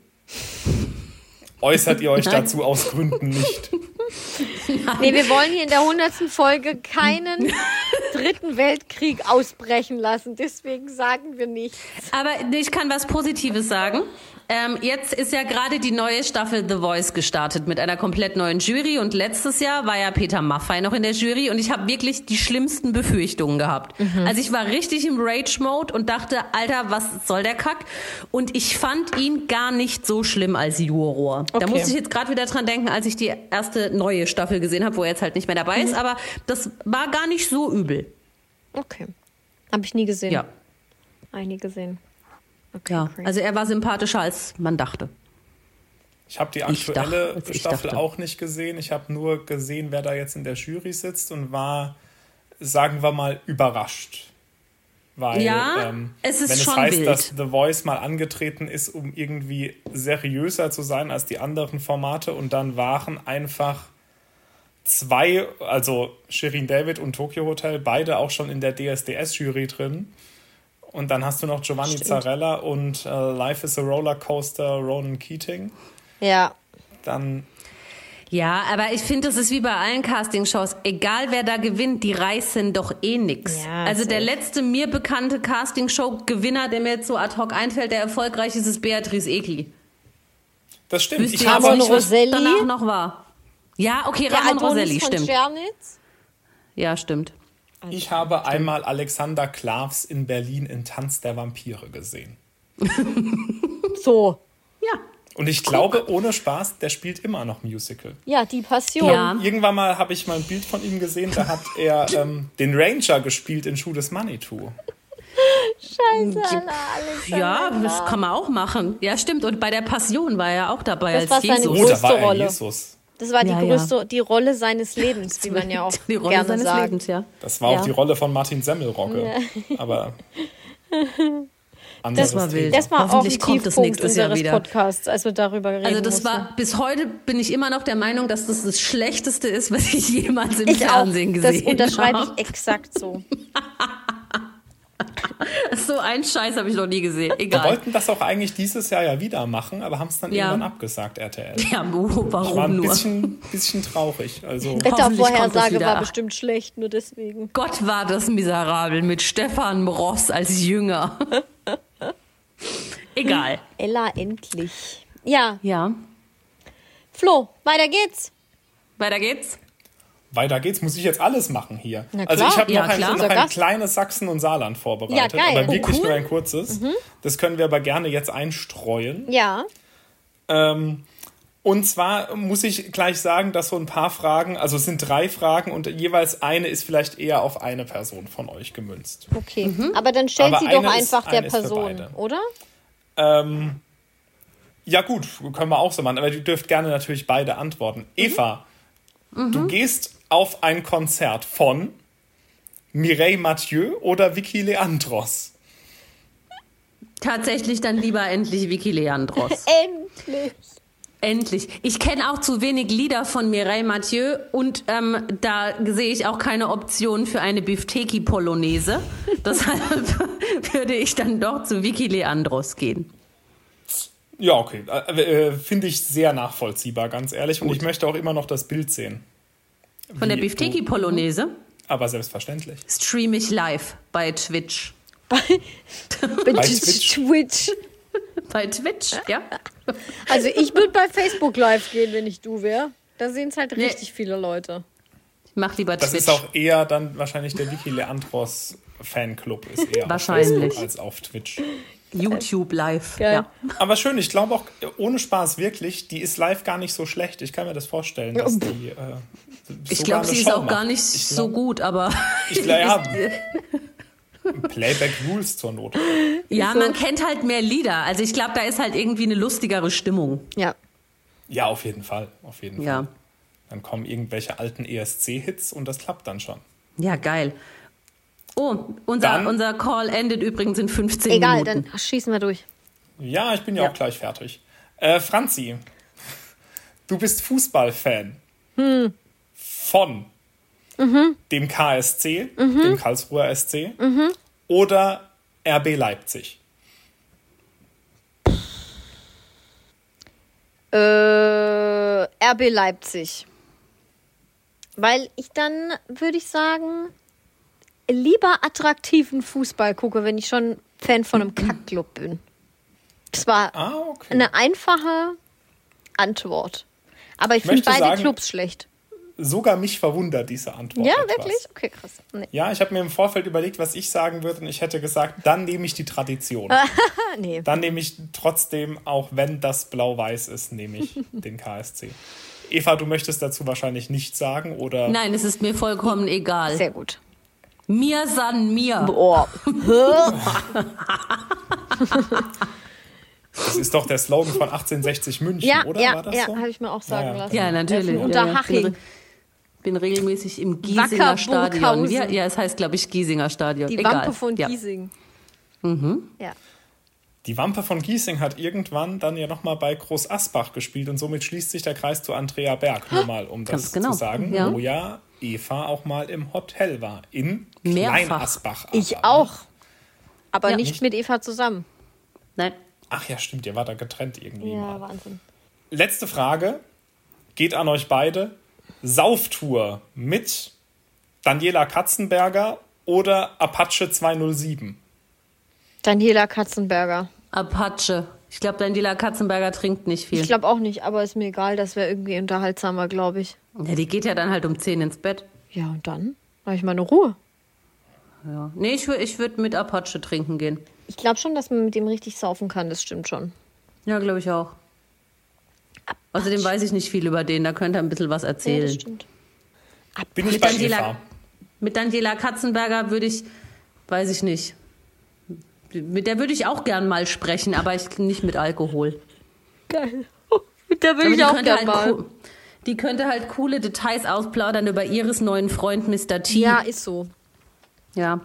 Äußert ihr euch Nein. dazu aus Gründen nicht? Nee, wir wollen hier in der 100. Folge keinen *laughs* Dritten Weltkrieg ausbrechen lassen. Deswegen sagen wir nichts. Aber ich kann was Positives sagen. Ähm, jetzt ist ja gerade die neue Staffel The Voice gestartet mit einer komplett neuen Jury und letztes Jahr war ja Peter Maffay noch in der Jury und ich habe wirklich die schlimmsten Befürchtungen gehabt. Also ich war richtig im Rage-Mode und dachte, Alter, was soll der Kack? Und ich fand ihn gar nicht so schlimm als Juror. Da Okay. musste ich jetzt gerade wieder dran denken, als ich die erste neue Staffel gesehen habe, wo er jetzt halt nicht mehr dabei ist, aber das war gar nicht so übel. Okay. Habe ich nie gesehen. Ja. Einige gesehen. Okay, Ja, crazy. also er war sympathischer als man dachte. Ich habe die aktuelle dachte- Staffel auch nicht gesehen. Ich habe nur gesehen, wer da jetzt in der Jury sitzt und war, sagen wir mal, überrascht. Weil, Ja, ähm, es ist wenn es schon heißt, wild. dass The Voice mal angetreten ist, um irgendwie seriöser zu sein als die anderen Formate und dann waren einfach zwei, also Shirin David und Tokyo Hotel, beide auch schon in der DSDS-Jury drin. Und dann hast du noch Giovanni Zarella und äh, Life is a Rollercoaster, Ronan Keating. ja. Dann Ja, aber ich finde, das ist wie bei allen Castingshows. Egal wer da gewinnt, die reißen doch eh nix. Ja, also der letzte mir bekannte Castingshow-Gewinner, der mir jetzt so ad hoc einfällt, der erfolgreich ist, ist Beatrice Egli. Das stimmt. Wüsste Ich habe, Ramon nicht, was Roselli? danach noch war. Ja, okay, Der Ramon Adonis Roselli, von stimmt. Czernitz. Ja, stimmt. Ich habe einmal Alexander Klavs in Berlin in Tanz der Vampire gesehen. *laughs* So. Ja. Und ich glaube, ohne Spaß, der spielt immer noch Musical. Ja, die Passion. Ja. Irgendwann mal habe ich mal ein Bild von ihm gesehen, da hat er *laughs* ähm, den Ranger gespielt in Schuh des Manitou. Scheiße, Alter, Alexander Ja, das kann man auch machen. Ja, stimmt. Und bei der Passion war er auch dabei Das als war seine Jesus. Oh, da war er Rolle. Jesus. Das war die Ja, ja. größte, die Rolle seines Lebens, wie man ja auch Die Rolle gerne seines sagt. Lebens, ja. Das war Ja. auch die Rolle von Martin Semmelrogge. Aber Das war wild. Das war auch ein Hoffentlich kommt das Tiefpunkt nächstes Jahr unseres wieder. Podcasts, als wir darüber reden Also das mussten. war bis heute bin ich immer noch der Meinung, dass das das Schlechteste ist, was ich jemals im ich auch. Fernsehen Das gesehen unterschreibe habe. ich exakt so. *laughs* *laughs* So einen Scheiß habe ich noch nie gesehen. Wir Egal. wollten das auch eigentlich dieses Jahr ja wieder machen, aber haben es dann Ja. irgendwann abgesagt, RTL. Ja, Ich war warum ein nur? bisschen, bisschen traurig. Also *laughs* Hoffentlich kommt Wettervorhersage war bestimmt schlecht, nur deswegen. Gott war das miserabel mit Stefan Ross als Jünger. *laughs* Egal. Ella, endlich. Ja, Ja, Flo, weiter geht's. weiter geht's. Weiter geht's. Muss ich jetzt alles machen hier? Na also klar. ich habe Ja, noch, ein, klar. noch ein kleines Sachsen und Saarland vorbereitet, Ja, aber Oh, wirklich cool. nur ein kurzes. Das können wir aber gerne jetzt einstreuen. Ja, Ähm, und zwar muss ich gleich sagen, dass so ein paar Fragen, also es sind drei Fragen und jeweils eine ist vielleicht eher auf eine Person von euch gemünzt. okay. Aber dann stell Aber sie doch ist- einfach der ist für Person, oder? Ähm, ja gut, können wir auch so machen, aber ihr dürft gerne natürlich beide antworten. Eva, du gehst auf ein Konzert von Mireille Mathieu oder Vicky Leandros? Tatsächlich dann lieber endlich Vicky Leandros. *laughs* Endlich. Endlich. Ich kenne auch zu wenig Lieder von Mireille Mathieu und ähm, da sehe ich auch keine Option für eine Bifteki-Polonaise. *laughs* Deshalb *laughs* würde ich dann doch zu Vicky Leandros gehen. Ja, okay. Äh, äh, Finde ich sehr nachvollziehbar, ganz ehrlich. Und ich möchte auch immer noch das Bild sehen. Von der Wie Bifteki-Polonaise Aber selbstverständlich. streame ich live bei Twitch. Bei *laughs* Twitch. Twitch. Bei Twitch, ja. Also ich würde bei Facebook live gehen, wenn ich du wäre. Da sehen es halt Nee. richtig viele Leute. Ich mach lieber Das Twitch. ist auch eher dann wahrscheinlich der Vicky Leandros Fanclub ist eher Wahrscheinlich. auf Facebook als auf Twitch. YouTube live. Geil. Ja. Aber schön, ich glaube auch, ohne Spaß wirklich, die ist live gar nicht so schlecht. Ich kann mir das vorstellen, dass die. Äh, Ich glaube, sie ist auch gar macht. nicht Ich so glaub- gut, aber Ich glaube, ja. *laughs* Playback Rules zur Not. ja, man kennt halt mehr Lieder. Also ich glaube, da ist halt irgendwie eine lustigere Stimmung. Ja. Ja, auf jeden Fall. Auf jeden Ja. Fall. Dann kommen irgendwelche alten ESC-Hits und das klappt dann schon. Ja, geil. Oh, unser, Dann- unser Call endet übrigens in 15 Egal, Minuten. dann schießen wir durch. Ja, ich bin ja, Ja. auch gleich fertig. Äh, Franzi, du bist Fußballfan von dem KSC, dem Karlsruher SC oder RB Leipzig. Äh, RB Leipzig. Weil ich dann, würde ich sagen, lieber attraktiven Fußball gucke, wenn ich schon Fan von einem Kackclub bin. Das war Ah, okay. eine einfache Antwort. Aber ich finde möchte beide sagen- Clubs schlecht. Sogar mich verwundert diese Antwort. Ja, etwas. wirklich? Okay, krass. Nee. Ja, ich habe mir im Vorfeld überlegt, was ich sagen würde und ich hätte gesagt, dann nehme ich die Tradition. *laughs* Nee. Dann nehme ich trotzdem, auch wenn das blau-weiß ist, nehme ich *laughs* den KSC. Eva, du möchtest dazu wahrscheinlich nichts sagen oder? Nein, es ist mir vollkommen egal. Sehr gut. Mir san mir. Boah. *laughs* Das ist doch der Slogan von 1860 München, Ja, oder? ja, War das ja, so? habe ich mir auch sagen Ja, lassen. Ja, natürlich. Äh, ja. Ich bin, bin regelmäßig im Giesinger Stadion. Ja, ja, es heißt, glaube ich, Giesinger Stadion. Die Egal. Wampe von ja. Giesing. Ja. Die Wampe von Giesing hat irgendwann dann ja nochmal bei Groß Asbach gespielt und somit schließt sich der Kreis zu Andrea Berg. Nur mal, um das genau, zu sagen, ja. wo ja Eva auch mal im Hotel war. In Mehrfach. Klein Asbach. Ich auch. Aber Ja. nicht mit Eva zusammen. Nein. Ach ja, stimmt, ihr wart da getrennt irgendwie Ja, mal. Wahnsinn. Letzte Frage geht an euch beide. Sauftour mit Daniela Katzenberger oder Apache 207? Daniela Katzenberger. Apache. Ich glaube, Daniela Katzenberger trinkt nicht viel. Ich glaube auch nicht, aber ist mir egal, das wäre irgendwie unterhaltsamer, glaube ich. ja, die geht ja dann halt um 10 ins Bett. Ja, und dann habe ich meine Ruhe. Ja. Nee, ich, ich würde mit Apache trinken gehen. Ich glaube schon, dass man mit dem richtig saufen kann, das stimmt schon. Ja, glaube ich auch. Außerdem weiß ich nicht viel über den, da könnte er ein bisschen was Ja, erzählen. das stimmt. Bin ich Mit bei Daniela, mit Daniela Katzenberger würde ich, weiß ich nicht. Mit der würde ich auch gern mal sprechen, aber ich, nicht mit Alkohol. Geil. Mit der Aber ich auch gern halt mal. coo- die könnte halt coole Details ausplaudern über ihres neuen Freund Mr. T. Ja, ist so. ja.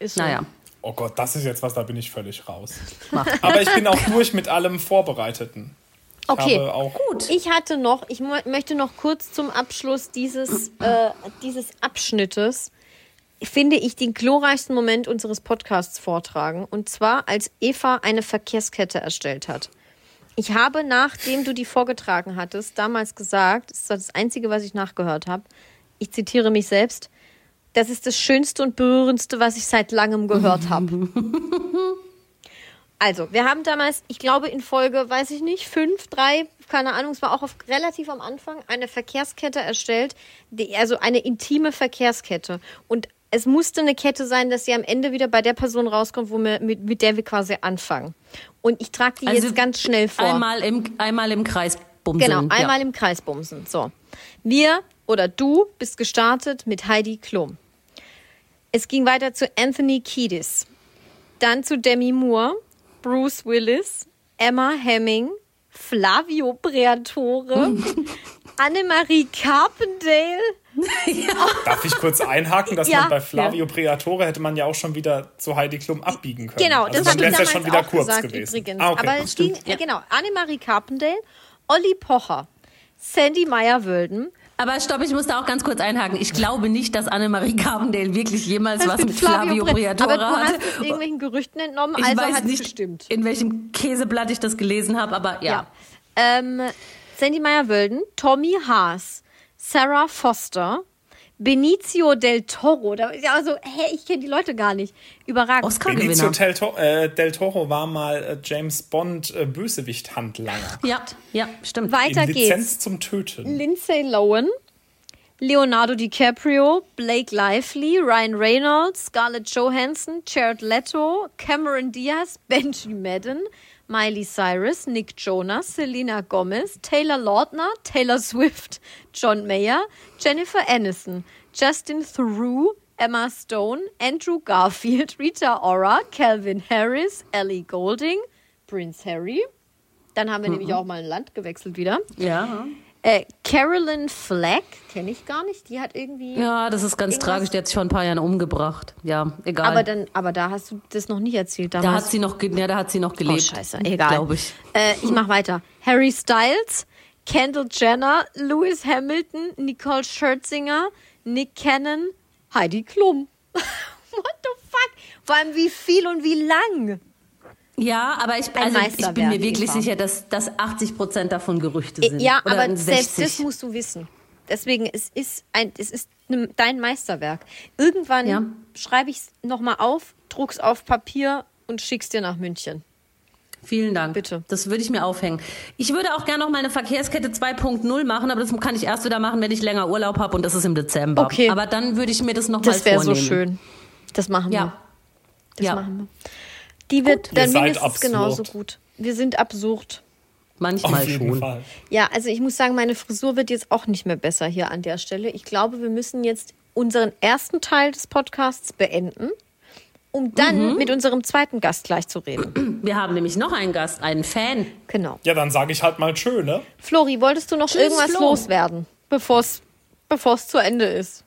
Ist so. Naja. Oh Gott, das ist jetzt was, da bin ich völlig raus. Mach. Aber ich bin auch durch mit allem Vorbereiteten. Okay. Gut. Ich hatte noch, ich möchte noch kurz zum Abschluss dieses, äh, dieses Abschnittes, finde ich, den glorreichsten Moment unseres Podcasts vortragen. Und zwar, als Eva eine Verkehrskette erstellt hat. Ich habe, nachdem du die vorgetragen hattest, damals gesagt, das ist das Einzige, was ich nachgehört habe, ich zitiere mich selbst, das ist das Schönste und Berührendste, was ich seit langem gehört habe. *laughs* Also, wir haben damals, ich glaube in Folge, weiß ich nicht, fünf, drei, keine Ahnung, es war auch auf, relativ am Anfang, eine Verkehrskette erstellt, die, also eine intime Verkehrskette. Und es musste eine Kette sein, dass sie am Ende wieder bei der Person rauskommt, wo wir, mit, mit der wir quasi anfangen. Und ich trage die Also jetzt ganz schnell vor. Einmal im, einmal im Kreis bumsen. Genau, einmal ja. im Kreis bumsen. So. Wir oder du bist gestartet mit Heidi Klum. Es ging weiter zu Anthony Kiedis. Dann zu Demi Moore, Bruce Willis, Emma Hemming, Flavio Briatore, *laughs* Annemarie Carpendale. Darf ich kurz einhaken, dass Ja. man bei Flavio Briatore hätte man ja auch schon wieder zu Heidi Klum abbiegen können. Genau, also das dann habe ich damals ja schon wieder auch kurz gesagt gewesen. übrigens. Ah, okay. Aber es ging, ja. genau, Annemarie Carpendale, Olli Pocher, Sandy Meyer-Wölden, Aber stopp, ich muss da auch ganz kurz einhaken. Ich glaube nicht, dass Annemarie Carpendale wirklich jemals was mit Flavio Bre- Briatore Aber du hast hat. es irgendwelchen Gerüchten entnommen, Ich also weiß hat nicht, gestimmt. in welchem Käseblatt ich das gelesen habe, aber ja. Ja. Ähm, Sandy Meyer-Wölden, Tommy Haas, Sarah Foster, Benicio del Toro. Da, ja, also, hä, ich kenne die Leute gar nicht. Überragend. Benicio Oscar-Gewinner. del, To äh, del Toro war mal äh, James Bond äh, Bösewicht-Handlanger. Ja, ja, stimmt. Weiter In Lizenz geht's. zum Töten. Lindsay Lohan, Leonardo DiCaprio, Blake Lively, Ryan Reynolds, Scarlett Johansson, Jared Leto, Cameron Diaz, *laughs* Benji Madden, Miley Cyrus, Nick Jonas, Selena Gomez, Taylor Lautner, Taylor Swift, John Mayer, Jennifer Aniston, Justin Theroux, Emma Stone, Andrew Garfield, Rita Ora, Calvin Harris, Ellie Golding, Prince Harry. Dann haben wir nämlich auch mal ein Land gewechselt wieder. Ja. Äh, Carolyn Fleck, kenne ich gar nicht. Die hat irgendwie. ja, das ist ganz Irgendwas- tragisch. Die hat sich vor ein paar Jahren umgebracht. Ja, egal. Aber, dann, aber da hast du das noch nicht erzählt da damals. hat sie noch, ja, da hat sie noch oh, gelebt. scheiße, egal. Glaube ich. Äh, ich mach weiter. Harry Styles, Kendall Jenner, Lewis Hamilton, Nicole Scherzinger, Nick Cannon, Heidi Klum. *laughs* What the fuck? Vor allem wie viel und wie lang? Ja, aber ich, also ich bin mir wirklich sicher, dass, dass 80 Prozent davon Gerüchte sind. Ja, Oder aber selbst 60. das musst du wissen. Deswegen, es ist ein, es ist ne- dein Meisterwerk. Irgendwann Ja. schreibe ich es nochmal auf, druck's auf Papier und schick's dir nach München. Vielen Dank. Bitte. Das würde ich mir aufhängen. Ich würde auch gerne noch mal eine Verkehrskette 2.0 machen, aber das kann ich erst wieder machen, wenn ich länger Urlaub habe und das ist im Dezember. Okay. Aber dann würde ich mir das noch mal Das wäre so vornehmen. schön. Das machen wir. Ja. Das ja. machen wir. Die wird Ihr dann mindestens absurd. genauso gut. Wir sind absurd. Manchmal schon. Fall. Ja, also ich muss sagen, meine Frisur wird jetzt auch nicht mehr besser hier an der Stelle. Ich glaube, wir müssen jetzt unseren ersten Teil des Podcasts beenden, um dann Mhm. mit unserem zweiten Gast gleich zu reden. Wir haben nämlich noch einen Gast, einen Fan. Genau. Ja, dann sage ich halt mal schön, ne? Flori, wolltest du noch Tschüss, irgendwas Flo. loswerden, bevor es zu Ende ist?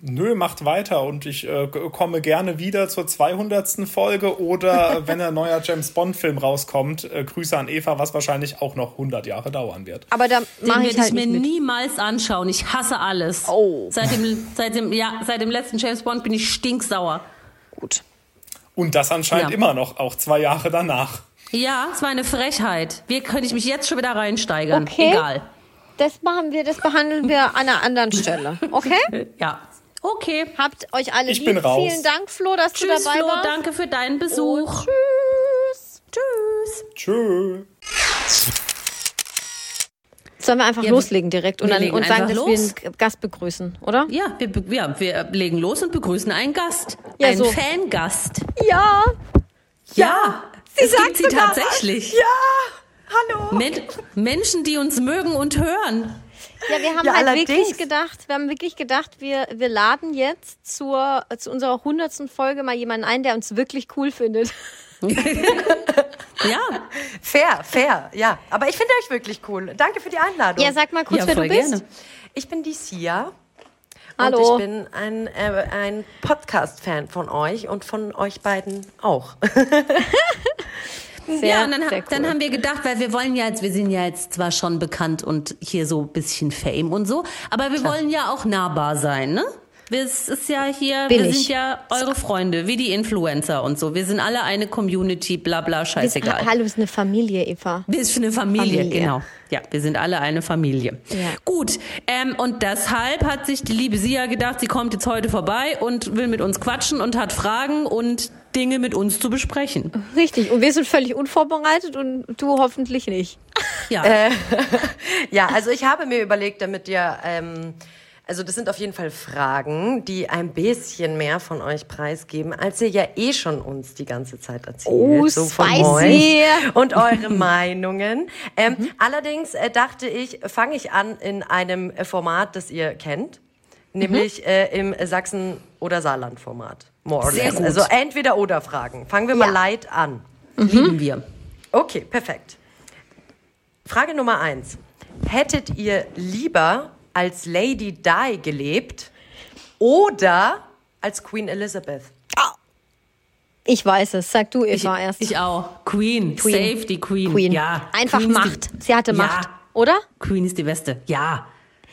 Nö, macht weiter und ich äh, komme gerne wieder zur 200. Folge oder *laughs* wenn ein neuer James Bond Film rauskommt, äh, Grüße an Eva, was wahrscheinlich auch noch 100 Jahre dauern wird. Aber da Den mache werde ich halt ich mir mit. niemals anschauen. Ich hasse alles. Oh. Seit dem, seit dem, ja, seit dem letzten James Bond bin ich stinksauer. Gut. Und das anscheinend Ja. immer noch, auch zwei Jahre danach. Ja, es war eine Frechheit. Wie könnte ich mich jetzt schon wieder reinsteigern? Okay. Egal. Das machen wir, das behandeln wir an einer anderen Stelle. Okay? *laughs* Ja. Okay. Habt euch alle Ich lieb. bin raus. Vielen Dank, Flo, dass du Tschüss, dabei Flo. warst. Danke für deinen Besuch. Tschüss. Tschüss. Tschö. Sollen wir einfach Ja, loslegen direkt und, dann, und sagen, dass los. wir einen Gast begrüßen, oder? Ja wir, ja, wir legen los und begrüßen einen Gast. Ja, einen so. Fangast. Ja. Ja. Sie es sagt gibt sie tatsächlich. Hallo. Men Menschen, die uns mögen und hören. Ja, wir haben Ja, halt allerdings. wirklich gedacht, wir haben wirklich gedacht, wir, wir laden jetzt zur, zu unserer hundertsten Folge mal jemanden ein, der uns wirklich cool findet. Ja. Fair, fair, ja. Aber ich finde euch wirklich cool. Danke für die Einladung. Ja, sag mal kurz, Ja, wer du bist. gerne. ich bin die Sia. Hallo. Und ich bin ein, äh, ein Podcast-Fan von euch und von euch beiden auch. *laughs* Sehr, ja, und dann, cool. dann haben wir gedacht, weil wir wollen ja jetzt, wir sind ja jetzt zwar schon bekannt und hier so ein bisschen Fame und so, aber wir wollen ja auch nahbar sein, ne? Wir- Es ist ja hier, wir Billig. sind ja eure Freunde, wie die Influencer und so. Wir sind alle eine Community, bla bla, Wir sind- scheißegal. Hallo, wir sind eine Familie, Eva. Wir sind eine Familie, Familie. genau. Ja, wir sind alle eine Familie. Ja. Gut, ähm, und deshalb hat sich die liebe Sia gedacht, sie kommt jetzt heute vorbei und will mit uns quatschen und hat Fragen und Dinge mit uns zu besprechen. Richtig. Und wir sind völlig unvorbereitet und du hoffentlich nicht. Ja, *laughs* *laughs* ja, also ich habe mir überlegt, damit ihr, ähm, also das sind auf jeden Fall Fragen, die ein bisschen mehr von euch preisgeben, als ihr ja eh schon uns die ganze Zeit erzählt. Oh, so von spicy. euch und eure *laughs* Meinungen. Ähm, Allerdings äh, dachte ich, fange ich an in einem äh, Format, das ihr kennt, nämlich äh, im Sachsen- oder Saarland-Format. More or Sehr less. gut. Also entweder oder Fragen. Fangen wir mal Ja. light an. lieben wir. Okay, perfekt. Frage Nummer eins. Hättet ihr lieber als Lady Di gelebt oder als Queen Elizabeth? Ich weiß es. Sag du, Ich, Eva, erst. ich auch. Queen. Queen. Die Queen. Queen. Ja. Einfach Queen Macht. Die, Sie hatte Ja. Macht, oder? Queen ist die Beste. Ja.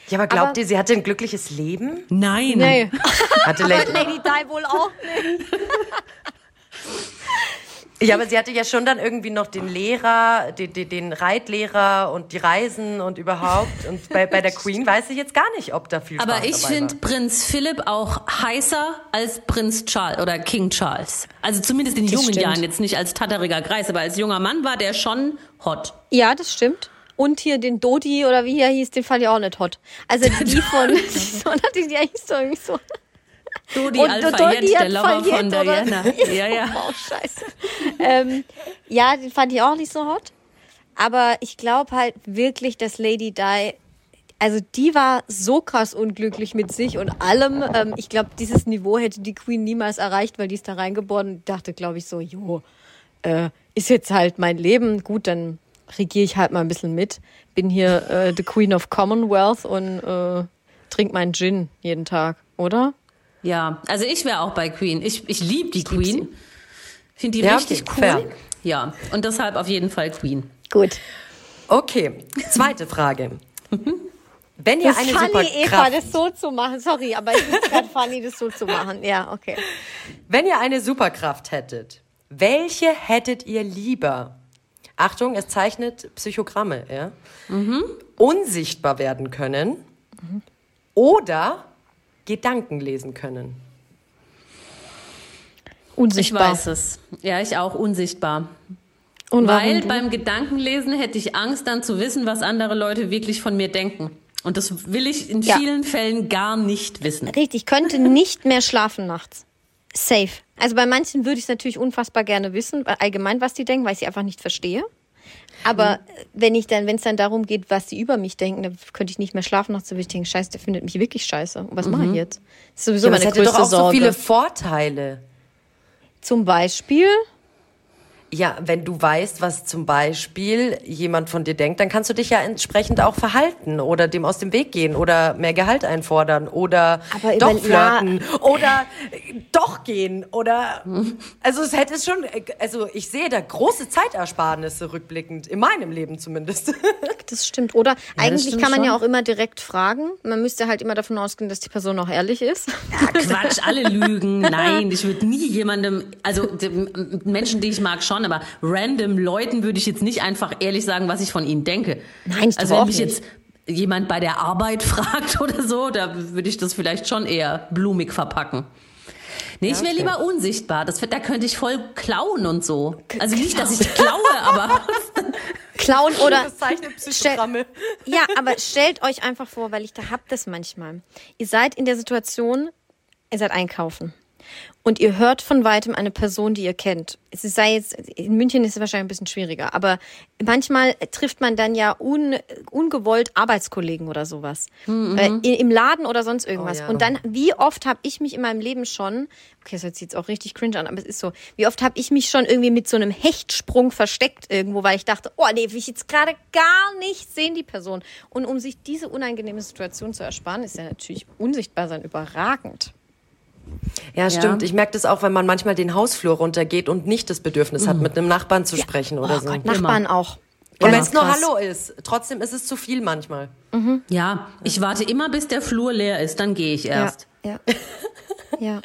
Ja, aber glaubt Aber- ihr, sie hatte ein glückliches Leben? Nein. Nee. *laughs* Hatte Lady Lady Di wohl auch. ja, aber sie hatte ja schon dann irgendwie noch den Lehrer, den, den, den Reitlehrer und die Reisen und überhaupt. Und bei, bei der Queen weiß ich jetzt gar nicht, ob da viel Spaß Aber ich finde. Prinz Philipp auch heißer als Prinz Charles oder King Charles. Also zumindest in Das jungen stimmt. Jahren, jetzt nicht als tatteriger Greis, aber als junger Mann war der schon hot. Ja, das stimmt. Und hier den Dodi oder wie er hieß, den fand ich auch nicht hot. Also *laughs* die von, *laughs* so, die, die hieß doch irgendwie so. Dodi Und Alpha Dodi Jet, hat der Lover von? Diana. Ja, ja. *laughs* Oh, scheiße. ähm, ja, den fand ich auch nicht so hot. Aber ich glaube halt wirklich, dass Lady Di, also die war so krass unglücklich mit sich und allem. Ähm, ich glaube, dieses Niveau hätte die Queen niemals erreicht, weil die ist da reingeboren und dachte, glaube ich, so, jo, äh, ist jetzt halt mein Leben. Gut, dann regiere ich halt mal ein bisschen mit. Bin hier äh, the Queen of Commonwealth und äh, trink meinen Gin jeden Tag, oder? Ja, also ich wäre auch bei Queen. Ich, ich liebe die Queen. Finde die Ja, richtig okay, cool. fair. Ja, und deshalb auf jeden Fall Queen. Gut. Okay, zweite Frage. Wenn ihr Das eine funny, Eva, Superkraft, das so zu machen. Sorry, aber ich finde es gerade funny, das so zu machen. Ja, okay. wenn ihr eine Superkraft hättet, welche hättet ihr lieber? Achtung, es zeichnet Psychogramme, ja? Unsichtbar werden können oder Gedanken lesen können? Ich Unsichtbar. weiß es. Ja, ich auch unsichtbar. Und Weil du? beim Gedankenlesen hätte ich Angst, dann zu wissen, was andere Leute wirklich von mir denken. Und das will ich in Ja. vielen Fällen gar nicht wissen. Richtig, ich könnte nicht mehr schlafen nachts. Safe. Also bei manchen würde ich es natürlich unfassbar gerne wissen, weil allgemein, was die denken, weil ich sie einfach nicht verstehe. Aber äh, wenn ich dann, wenn es dann darum geht, was sie über mich denken, dann könnte ich nicht mehr schlafen nachts, dann würde ich denken, scheiße, der findet mich wirklich scheiße. Und was mache ich jetzt? Das ist sowieso Ja, meine hätte größte doch auch so Sorge. viele Vorteile. Zum Beispiel, Ja, wenn du weißt, was zum Beispiel jemand von dir denkt, dann kannst du dich ja entsprechend auch verhalten oder dem aus dem Weg gehen oder mehr Gehalt einfordern oder Aber doch flirten oder äh, doch gehen oder also es hätte schon also ich sehe da große Zeitersparnisse rückblickend in meinem Leben zumindest. *laughs* das stimmt. Oder eigentlich stimmt kann man ja schon. auch immer direkt fragen. Man müsste halt immer davon ausgehen, dass die Person auch ehrlich ist. Ja, Quatsch, alle lügen. *laughs* Nein, ich würde nie jemandem, also Menschen, die ich mag, schon, aber random Leuten würde ich jetzt nicht einfach ehrlich sagen, was ich von ihnen denke. Nein, ich Also wenn mich nicht. jetzt jemand bei der Arbeit *laughs* fragt oder so, da würde ich das vielleicht schon eher blumig verpacken. Nee, ich wäre okay. lieber unsichtbar. Das, da könnte ich voll klauen und so. Also nicht, dass ich klaue, aber *laughs* Klauen oder Das zeichnet Psychogramme. Ja, aber stellt euch einfach vor, weil ich da hab das manchmal. Ihr seid in der Situation, ihr seid einkaufen. Und ihr hört von weitem eine Person, die ihr kennt. Es sei jetzt, in München ist es wahrscheinlich ein bisschen schwieriger, aber manchmal trifft man dann ja un, ungewollt Arbeitskollegen oder sowas. Äh, i- Im Laden oder sonst irgendwas. Oh ja. Und dann, wie oft habe ich mich in meinem Leben schon, okay, das hört sich jetzt auch richtig cringe an, aber es ist so, wie oft habe ich mich schon irgendwie mit so einem Hechtsprung versteckt irgendwo, weil ich dachte, oh nee, will ich jetzt gerade gar nicht sehen, die Person. Und um sich diese unangenehme Situation zu ersparen, ist ja natürlich unsichtbar sein überragend. Ja, stimmt. Ich merke das auch, wenn man manchmal den Hausflur runtergeht und nicht das Bedürfnis hat, mit einem Nachbarn zu sprechen oder Oh so. Gott, Nachbarn auch. Und wenn es nur krass. Hallo ist, trotzdem ist es zu viel manchmal. ja, ich warte immer, bis der Flur leer ist, dann gehe ich erst. Ja. *laughs* Ja.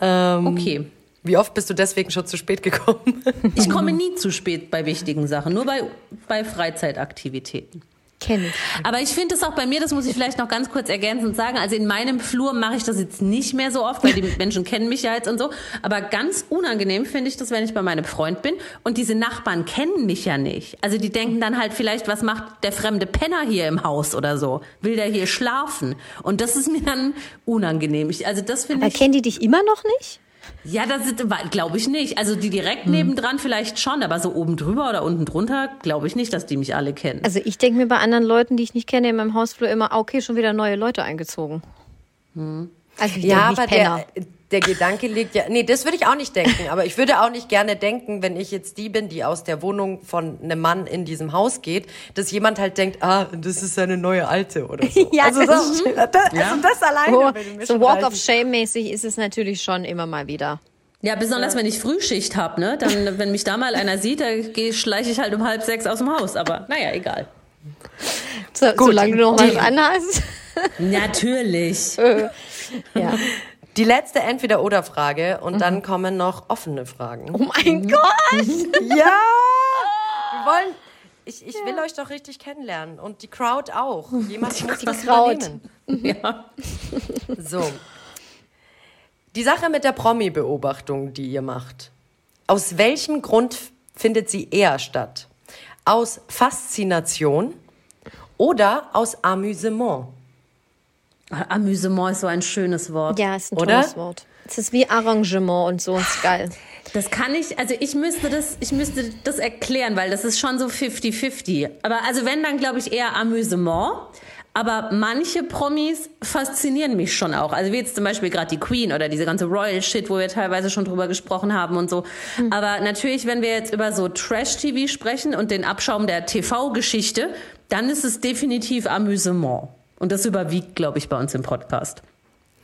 ja. Okay. Wie oft bist du deswegen schon zu spät gekommen? Ich komme nie zu spät bei wichtigen Sachen, nur bei, bei Freizeitaktivitäten. Kenn ich. Aber ich finde es auch bei mir, das muss ich vielleicht noch ganz kurz ergänzend sagen. Also in meinem Flur mache ich das jetzt nicht mehr so oft, weil die *laughs* Menschen kennen mich ja jetzt und so. Aber ganz unangenehm finde ich das, wenn ich bei meinem Freund bin und diese Nachbarn kennen mich ja nicht. Also die denken dann halt vielleicht, was macht der fremde Penner hier im Haus oder so? Will der hier schlafen? Und das ist mir dann unangenehm. Ich, also das finde Aber ich. kennen die dich immer noch nicht? Ja, das glaube ich nicht. Also die direkt nebendran vielleicht schon, aber so oben drüber oder unten drunter glaube ich nicht, dass die mich alle kennen. Also ich denke mir bei anderen Leuten, die ich nicht kenne, in meinem Hausflur immer, okay, schon wieder neue Leute eingezogen. Also ich Ja, aber nicht Penner. der, der Gedanke liegt ja. Nee, das würde ich auch nicht denken. Aber ich würde auch nicht gerne denken, wenn ich jetzt die bin, die aus der Wohnung von einem Mann in diesem Haus geht, dass jemand halt denkt, ah, das ist seine neue Alte oder so. *laughs* Ja, also, das das, das, also das alleine Oh, so Walk of Shame mäßig ist es natürlich schon immer mal wieder. Ja, besonders wenn ich Frühschicht hab, ne? Dann, wenn mich da mal einer sieht, da geh- schleiche ich halt um halb sechs aus dem Haus. Aber naja, egal. So, solange du noch was anhast. Natürlich. *laughs* ja. *laughs* Die letzte Entweder-Oder-Frage und dann kommen noch offene Fragen. Oh mein Gott! *laughs* Ja! Wir wollen. Ich, ich will euch doch richtig kennenlernen und die Crowd auch. Jemand muss das Crowd. übernehmen. Ja. So. Die Sache mit der Promi-Beobachtung, die ihr macht. Aus welchem Grund findet sie eher statt? Aus Faszination oder aus Amüsement? Amüsement ist so ein schönes Wort. Ja, ist ein Oder? tolles Wort. Es ist wie Arrangement und so, ist geil. Das kann ich, also ich müsste das, ich müsste das erklären, weil das ist schon so 50-50. Aber also wenn, dann glaube ich eher Amüsement. Aber manche Promis faszinieren mich schon auch. Also wie jetzt zum Beispiel gerade die Queen oder diese ganze Royal Shit, wo wir teilweise schon drüber gesprochen haben und so. Aber natürlich, wenn wir jetzt über so Trash-TV sprechen und den Abschaum der TV-Geschichte, dann ist es definitiv Amüsement. Und das überwiegt, glaube ich, bei uns im Podcast.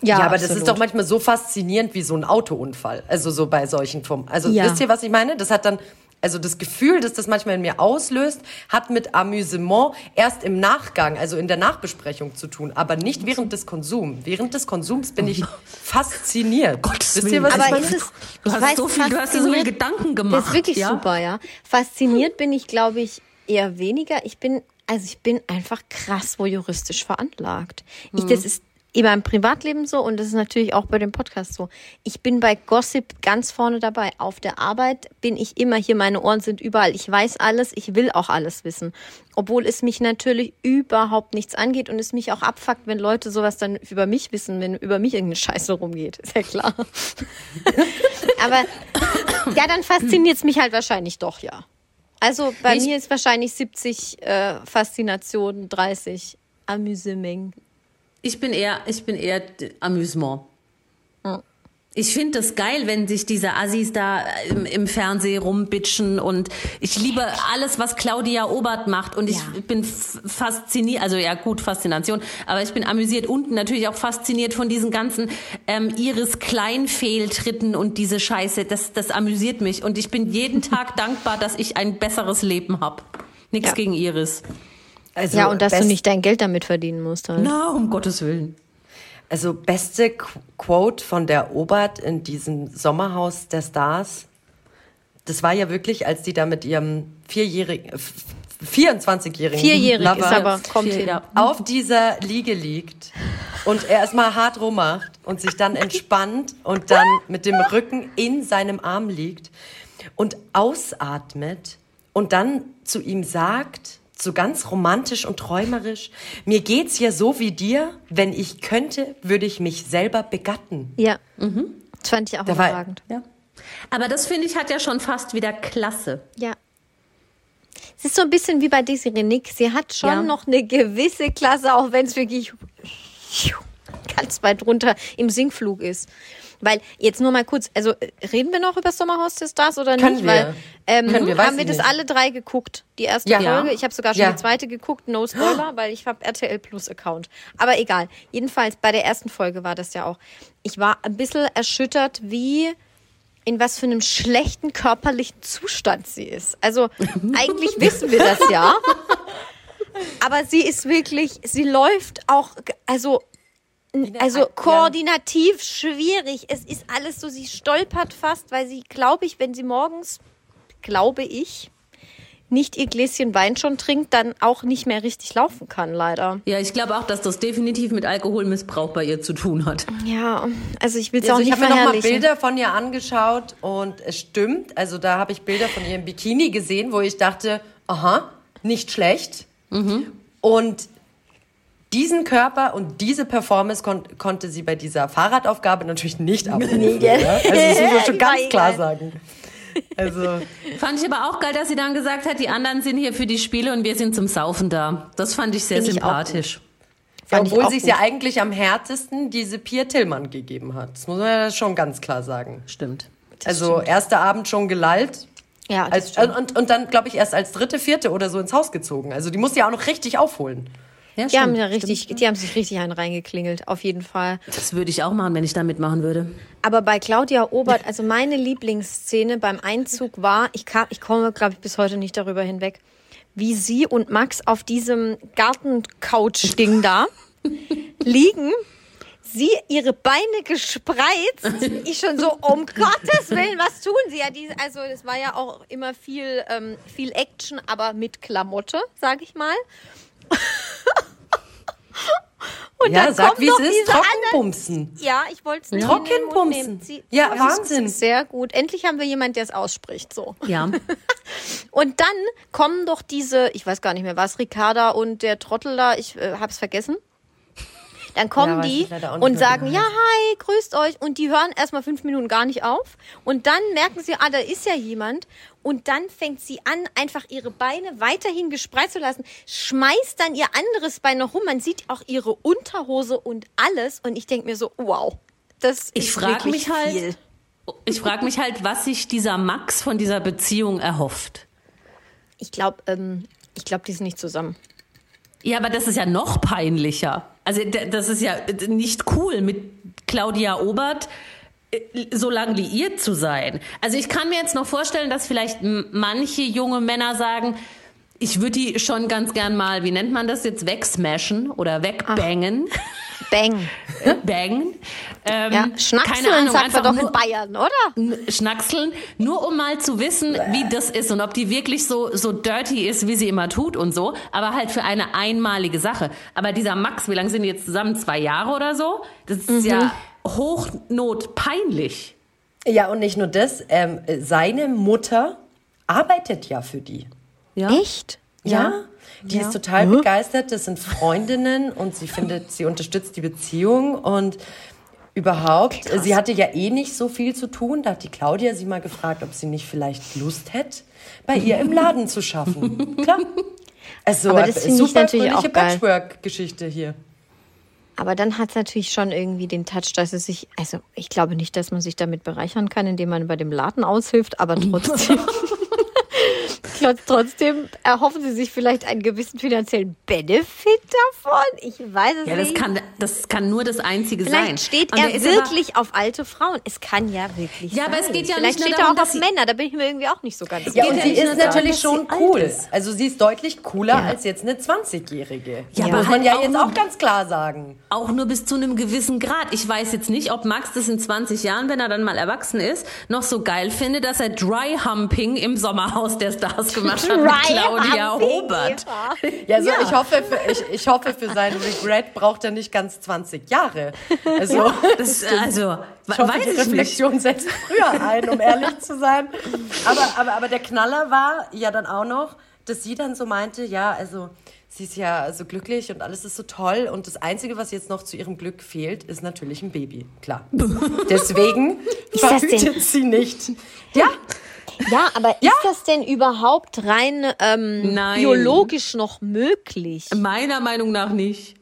Ja, aber das absolut. ist doch manchmal so faszinierend wie so ein Autounfall. Also so bei solchen Formen. Also Ja. wisst ihr, was ich meine? Das hat dann, also das Gefühl, das das manchmal in mir auslöst, hat mit Amüsement erst im Nachgang, also in der Nachbesprechung zu tun, aber nicht während des Konsums. Während des Konsums bin ich fasziniert. Wisst ihr, was ich Aber meine? ist es, Du ich hast weiß, so viel, du hast dir so viele Gedanken gemacht. Das ist wirklich ja? super, ja. Fasziniert bin ich, glaube ich, eher weniger. Ich bin Also ich bin einfach krass juristisch veranlagt. Ich, das ist in meinem Privatleben so und das ist natürlich auch bei dem Podcast so. Ich bin bei Gossip ganz vorne dabei. Auf der Arbeit bin ich immer hier, meine Ohren sind überall. Ich weiß alles, ich will auch alles wissen. Obwohl es mich natürlich überhaupt nichts angeht und es mich auch abfuckt, wenn Leute sowas dann über mich wissen, wenn über mich irgendeine Scheiße rumgeht. Ist ja klar. *laughs* Aber ja, dann fasziniert es mich halt wahrscheinlich doch, ja. Also bei Ich- mir ist wahrscheinlich 70 äh, Faszination, 30 Amüsement. Ich bin eher, ich bin eher Amüsement. Ich finde das geil, wenn sich diese Assis da im, im Fernsehen rumbitschen und ich liebe alles, was Claudia Obert macht und ich Ja. bin fasziniert, also ja gut, Faszination, aber ich bin amüsiert und natürlich auch fasziniert von diesen ganzen ähm, Iris Kleinfehltritten und diese Scheiße, das, das amüsiert mich und ich bin jeden *laughs* Tag dankbar, dass ich ein besseres Leben habe. Nichts Ja. gegen Iris. Also Ja, und dass du nicht dein Geld damit verdienen musst halt. Na, um Gottes Willen. Also beste Qu- Quote von der Obert in diesem Sommerhaus der Stars. Das war ja wirklich, als die da mit ihrem vierjährigen, äh, 24-jährigen Vierjährig Lover ist aber, kommt ja. auf dieser Liege liegt und er erstmal hart rummacht und sich dann entspannt und dann mit dem Rücken in seinem Arm liegt und ausatmet und dann zu ihm sagt, so ganz romantisch und träumerisch, mir geht's ja so wie dir, wenn ich könnte, würde ich mich selber begatten. Ja. Das fand ich auch Da war- überragend. Ja. Aber das finde ich hat ja schon fast wieder Klasse. Ja. Es ist so ein bisschen wie bei Desiree Nick. Sie hat schon Ja. noch eine gewisse Klasse, auch wenn es wirklich ganz weit runter im Sinkflug ist. Weil jetzt nur mal kurz, also reden wir noch über Sommerhaus der Stars oder Können nicht? wir. Weil ähm, Können wir, haben wir das nicht. alle drei geguckt, die erste Ja. Folge. Ich habe sogar schon Ja. die zweite geguckt, no Spoiler, *gasps* weil ich habe RTL Plus Account. Aber egal. Jedenfalls bei der ersten Folge war das ja auch. Ich war ein bisschen erschüttert, wie in was für einem schlechten körperlichen Zustand sie ist. Also *laughs* eigentlich wissen wir das ja. Aber sie ist wirklich, sie läuft auch, also, also koordinativ schwierig. Es ist alles so, sie stolpert fast, weil sie, glaube ich, wenn sie morgens, glaube ich, nicht ihr Gläschen Wein schon trinkt, dann auch nicht mehr richtig laufen kann, leider. Ja, ich glaube auch, dass das definitiv mit Alkoholmissbrauch bei ihr zu tun hat. Ja, also ich will es Also auch ich nicht habe mir noch mal verherrlichen. Bilder von ihr angeschaut und es stimmt. Also da habe ich Bilder von ihrem Bikini gesehen, wo ich dachte, aha, nicht schlecht. Und diesen Körper und diese Performance kon konnte sie bei dieser Fahrradaufgabe natürlich nicht abrufen. ja? Also das muss man schon *laughs* ganz klar sagen. Also Fand ich aber auch geil, dass sie dann gesagt hat, die anderen sind hier für die Spiele und wir sind zum Saufen da. Das fand ich sehr auch sympathisch. Fand ich obwohl auch sie es gut. ja eigentlich am härtesten diese Pia Tillmann gegeben hat. Das muss man ja schon ganz klar sagen. Stimmt. also erster Abend schon gelallt. Ja, das Als, stimmt. und, und dann, glaube ich, erst als dritte, vierte oder so ins Haus gezogen. Also die musste ja auch noch richtig aufholen. Ja, Die haben stimmt. ja richtig, die haben sich richtig einen reingeklingelt, auf jeden Fall. Das würde ich auch machen, wenn ich da mitmachen würde. Aber bei Claudia Obert, also meine Lieblingsszene beim Einzug war, ich, kam, ich komme, glaube ich, bis heute nicht darüber hinweg, wie sie und Max auf diesem Gartencouch-Ding da *laughs* liegen. Sie ihre Beine gespreizt. Ich schon so, um Gottes Willen, was tun sie? Ja, die, also es war ja auch immer viel, ähm, viel Action, aber mit Klamotte, sag ich mal. *laughs* *laughs* Und ja, dann sag kommen wie es ist. Trockenbumsen. ja, ich wollte es nicht Trockenbumsen. Ja, das ist Wahnsinn. Sehr gut. Endlich haben wir jemanden, der es ausspricht. So. Ja. *laughs* Und dann kommen doch diese, ich weiß gar nicht mehr, was Ricarda und der Trottel da, ich äh, hab's vergessen. Dann kommen Ja, die und sagen, ja, hi, grüßt euch. Und die hören erstmal fünf Minuten gar nicht auf. Und dann merken sie, ah, da ist ja jemand. Und dann fängt sie an, einfach ihre Beine weiterhin gespreizt zu lassen, schmeißt dann ihr anderes Bein noch rum. Man sieht auch ihre Unterhose und alles. Und ich denke mir so, wow, das Ich ist frag wirklich mich halt- viel. Ich frage mich halt, was sich dieser Max von dieser Beziehung erhofft. Ich glaube, ähm, ich glaube, die sind nicht zusammen. Ja, aber das ist ja noch peinlicher. Also das ist ja nicht cool, mit Claudia Obert äh, so lange liiert zu sein. Also ich kann mir jetzt noch vorstellen, dass vielleicht manche junge Männer sagen, ich würde die schon ganz gern mal, wie nennt man das jetzt, wegsmashen oder wegbangen. Bang. Bang. Ähm, Ja, keine Schnackseln Ahnung, sagt einfach man doch nur, in Bayern, oder? Schnackseln, nur um mal zu wissen, wie das ist und ob die wirklich so, so dirty ist, wie sie immer tut und so, aber halt für eine einmalige Sache. Aber dieser Max, wie lange sind die jetzt zusammen? Zwei Jahre oder so? Das ist ja hochnotpeinlich. Ja, und nicht nur das, ähm, seine Mutter arbeitet ja für die. Ja. Echt? Ja. Die ist total begeistert, das sind Freundinnen und sie findet, sie unterstützt die Beziehung und überhaupt, sie hatte ja eh nicht so viel zu tun. Da hat die Claudia sie mal gefragt, ob sie nicht vielleicht Lust hätte, bei ihr im Laden zu schaffen. *laughs* Klar. Also, Aber das finde ich super natürlich auch. Patchwork-Geschichte hier. Aber dann hat es natürlich schon irgendwie den Touch, dass es sich, also ich glaube nicht, dass man sich damit bereichern kann, indem man bei dem Laden aushilft, aber *laughs* trotzdem. Trotz- Trotzdem erhoffen sie sich vielleicht einen gewissen finanziellen Benefit davon. Ich weiß es Ja, das nicht. kann, das kann nur das Einzige sein. Vielleicht steht er ist aber- wirklich auf alte Frauen. Es kann ja wirklich Ja, sein. aber es geht ja Vielleicht nicht nur steht darum, er auch auf Männer. Da bin ich mir irgendwie auch nicht so ganz Ja, geht und ja sie ist natürlich schon cool. ist. Also sie ist deutlich cooler als jetzt eine 20-Jährige. Ja, muss aber man halt ja auch jetzt auch ganz klar sagen. Auch nur bis zu einem gewissen Grad. Ich weiß jetzt nicht, ob Max das in 20 Jahren, wenn er dann mal erwachsen ist, noch so geil findet, dass er Dry Humping im Sommerhaus der Stars gemacht hat mit Claudia Humping, Robert. Eva. Ja, also Ich, hoffe für, ich, ich hoffe, für seinen Regret braucht er nicht ganz 20 Jahre. Also Das, also, ich hoffe, weiß die nicht. Reflexion setzt früher ein, um ehrlich zu sein. Aber, aber, aber der Knaller war ja dann auch noch, dass sie dann so meinte, ja, also sie ist ja so glücklich und alles ist so toll und das Einzige, was jetzt noch zu ihrem Glück fehlt, ist natürlich ein Baby. Klar. *laughs* Deswegen verhütet sie nicht. Ja, Ja, aber ist das denn überhaupt rein ähm, Nein. biologisch noch möglich? Meiner Meinung nach nicht.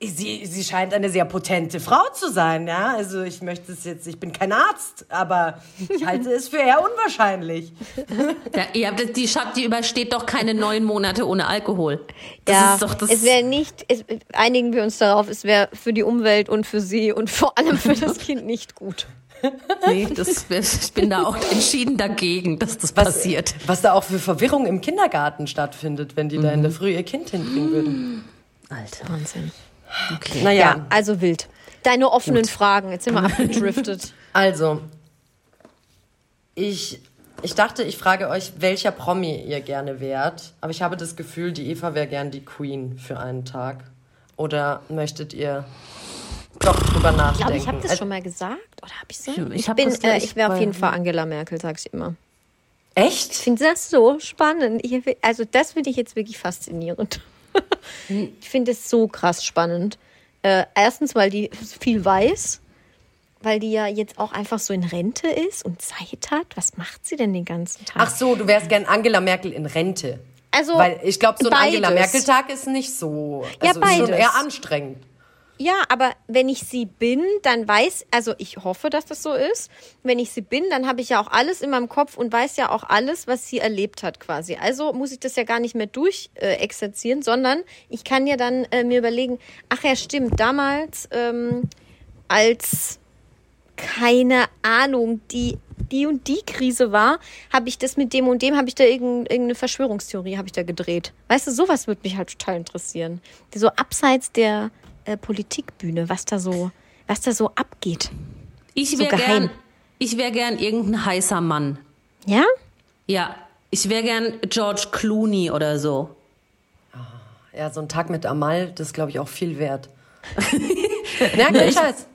Sie, sie scheint eine sehr potente Frau zu sein, ja. Also ich möchte es jetzt, ich bin kein Arzt, aber ich halte es für eher unwahrscheinlich. Ja, ja, das- die, Scha- die übersteht doch keine neun Monate ohne Alkohol. Das ja, ist doch das. es wäre nicht, es, einigen wir uns darauf, es wäre für die Umwelt und für sie und vor allem für das *laughs* Kind nicht gut. Nee, *laughs* das ich bin da auch entschieden dagegen, dass das passiert. Was da auch für Verwirrung im Kindergarten stattfindet, wenn die da in der Früh ihr Kind hinbringen würden. Alter. Wahnsinn. Naja, Ja, also wild. Deine offenen Fragen, jetzt sind wir *laughs* abgedriftet. also, ich, ich dachte, ich frage euch, welcher Promi ihr gerne wärt. Aber ich habe das Gefühl, die Eva wäre gern die Queen für einen Tag. Oder möchtet ihr doch drüber Ich nachdenken? glaube, ich habe das Also- schon mal gesagt. Oder habe ich so? Ich Ich, bin, äh, ich wäre auf jeden Fall Angela Merkel, sag ich immer. Echt? Ich finde das so spannend. Ich, also das finde ich jetzt wirklich faszinierend. *laughs* ich finde es so krass spannend. Äh, erstens, weil die viel weiß, weil die ja jetzt auch einfach so in Rente ist und Zeit hat. Was macht sie denn den ganzen Tag? Ach so, du wärst gern Angela Merkel in Rente. also Weil ich glaube, so ein Angela beides. Merkel-Tag ist nicht so. Ja, Also ist schon eher anstrengend. Ja, aber wenn ich sie bin, dann weiß, also ich hoffe, dass das so ist. Wenn ich sie bin, dann habe ich ja auch alles in meinem Kopf und weiß ja auch alles, was sie erlebt hat quasi. Also muss ich das ja gar nicht mehr durchexerzieren, äh, sondern ich kann ja dann äh, mir überlegen, ach ja, stimmt, damals ähm, als keine Ahnung, die die und die Krise war, habe ich das mit dem und dem, habe ich da irgendein, irgendeine Verschwörungstheorie, habe ich da gedreht. Weißt du, sowas würde mich halt total interessieren. So abseits der äh, Politikbühne, was da so, was da so abgeht. Ich So wäre geheim. gern, ich wäre gern irgendein heißer Mann. Ja? Ja, ich wäre gern George Clooney oder so. Ja, so ein Tag mit Amal, das ist, glaube ich, auch viel wert. ja, kein Scheiß.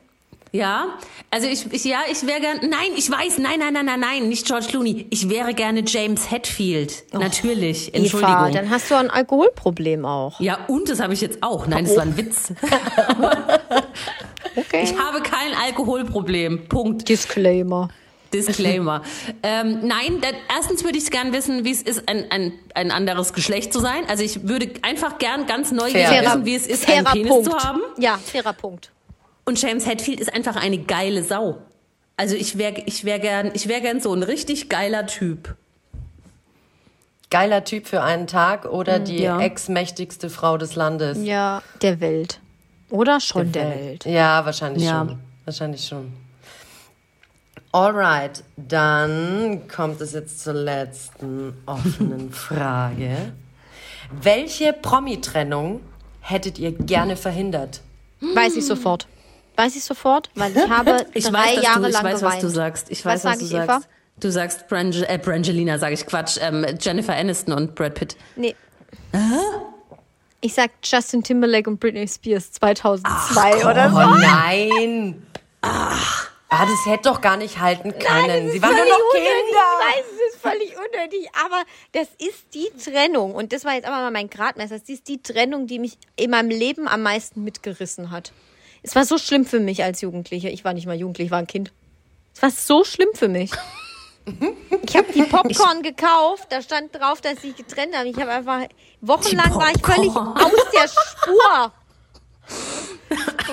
Ja, also ich, ich ja, ich wäre gern, nein, ich weiß, nein, nein, nein, nein, nein, nicht George Clooney. Ich wäre gerne James Hetfield. Natürlich, Entschuldigung. Eva, dann hast du ein Alkoholproblem auch. ja, und das habe ich jetzt auch. Nein, das war ein Witz. *laughs* *laughs* Okay. Ich habe kein Alkoholproblem. Punkt. Disclaimer. Disclaimer. *laughs* ähm, nein, da, erstens würde ich gern wissen, wie es ist, ein, ein, ein anderes Geschlecht zu sein. Also ich würde einfach gern ganz neugierig Fair. wissen, wie es ist, einen fairer Penis Punkt. zu haben. Ja, fairer Punkt. Und James Hetfield ist einfach eine geile Sau. Also ich wäre ich wär gern, ich wär gern so ein richtig geiler Typ. Geiler Typ für einen Tag oder die ja. ex-mächtigste Frau des Landes. Ja, der Welt. Oder schon der, Welt. Ja, wahrscheinlich Ja. schon. Wahrscheinlich schon. Alright, dann kommt es jetzt zur letzten offenen *laughs* Frage. Welche Promi-Trennung hättet ihr gerne verhindert? Weiß ich sofort. Weiß ich sofort, weil ich habe *laughs* Ich drei weiß, Jahre du, ich lang weiß, geweint. was du sagst. Ich weiß, Was was, sag du ich, sagst. Eva? Du sagst Brange, äh, Brangelina, sage ich Quatsch. Ähm, Jennifer Aniston und Brad Pitt. Nee. Ich sag Justin Timberlake und Britney Spears 2002 oder so. Oh nein. Ach. Ah, das hätte doch gar nicht halten können. Sie waren nur noch unnötig. Kinder. Ich weiß, es ist völlig unnötig, aber das ist die Trennung. Und das war jetzt aber mal mein Gradmesser. Das ist die Trennung, die mich in meinem Leben am meisten mitgerissen hat. Es war so schlimm für mich als Jugendliche. Ich war nicht mal jugendlich, ich war ein Kind. Es war so schlimm für mich. Ich habe die Popcorn gekauft, da stand drauf, dass sie getrennt haben. Ich habe einfach wochenlang war ich völlig aus der Spur.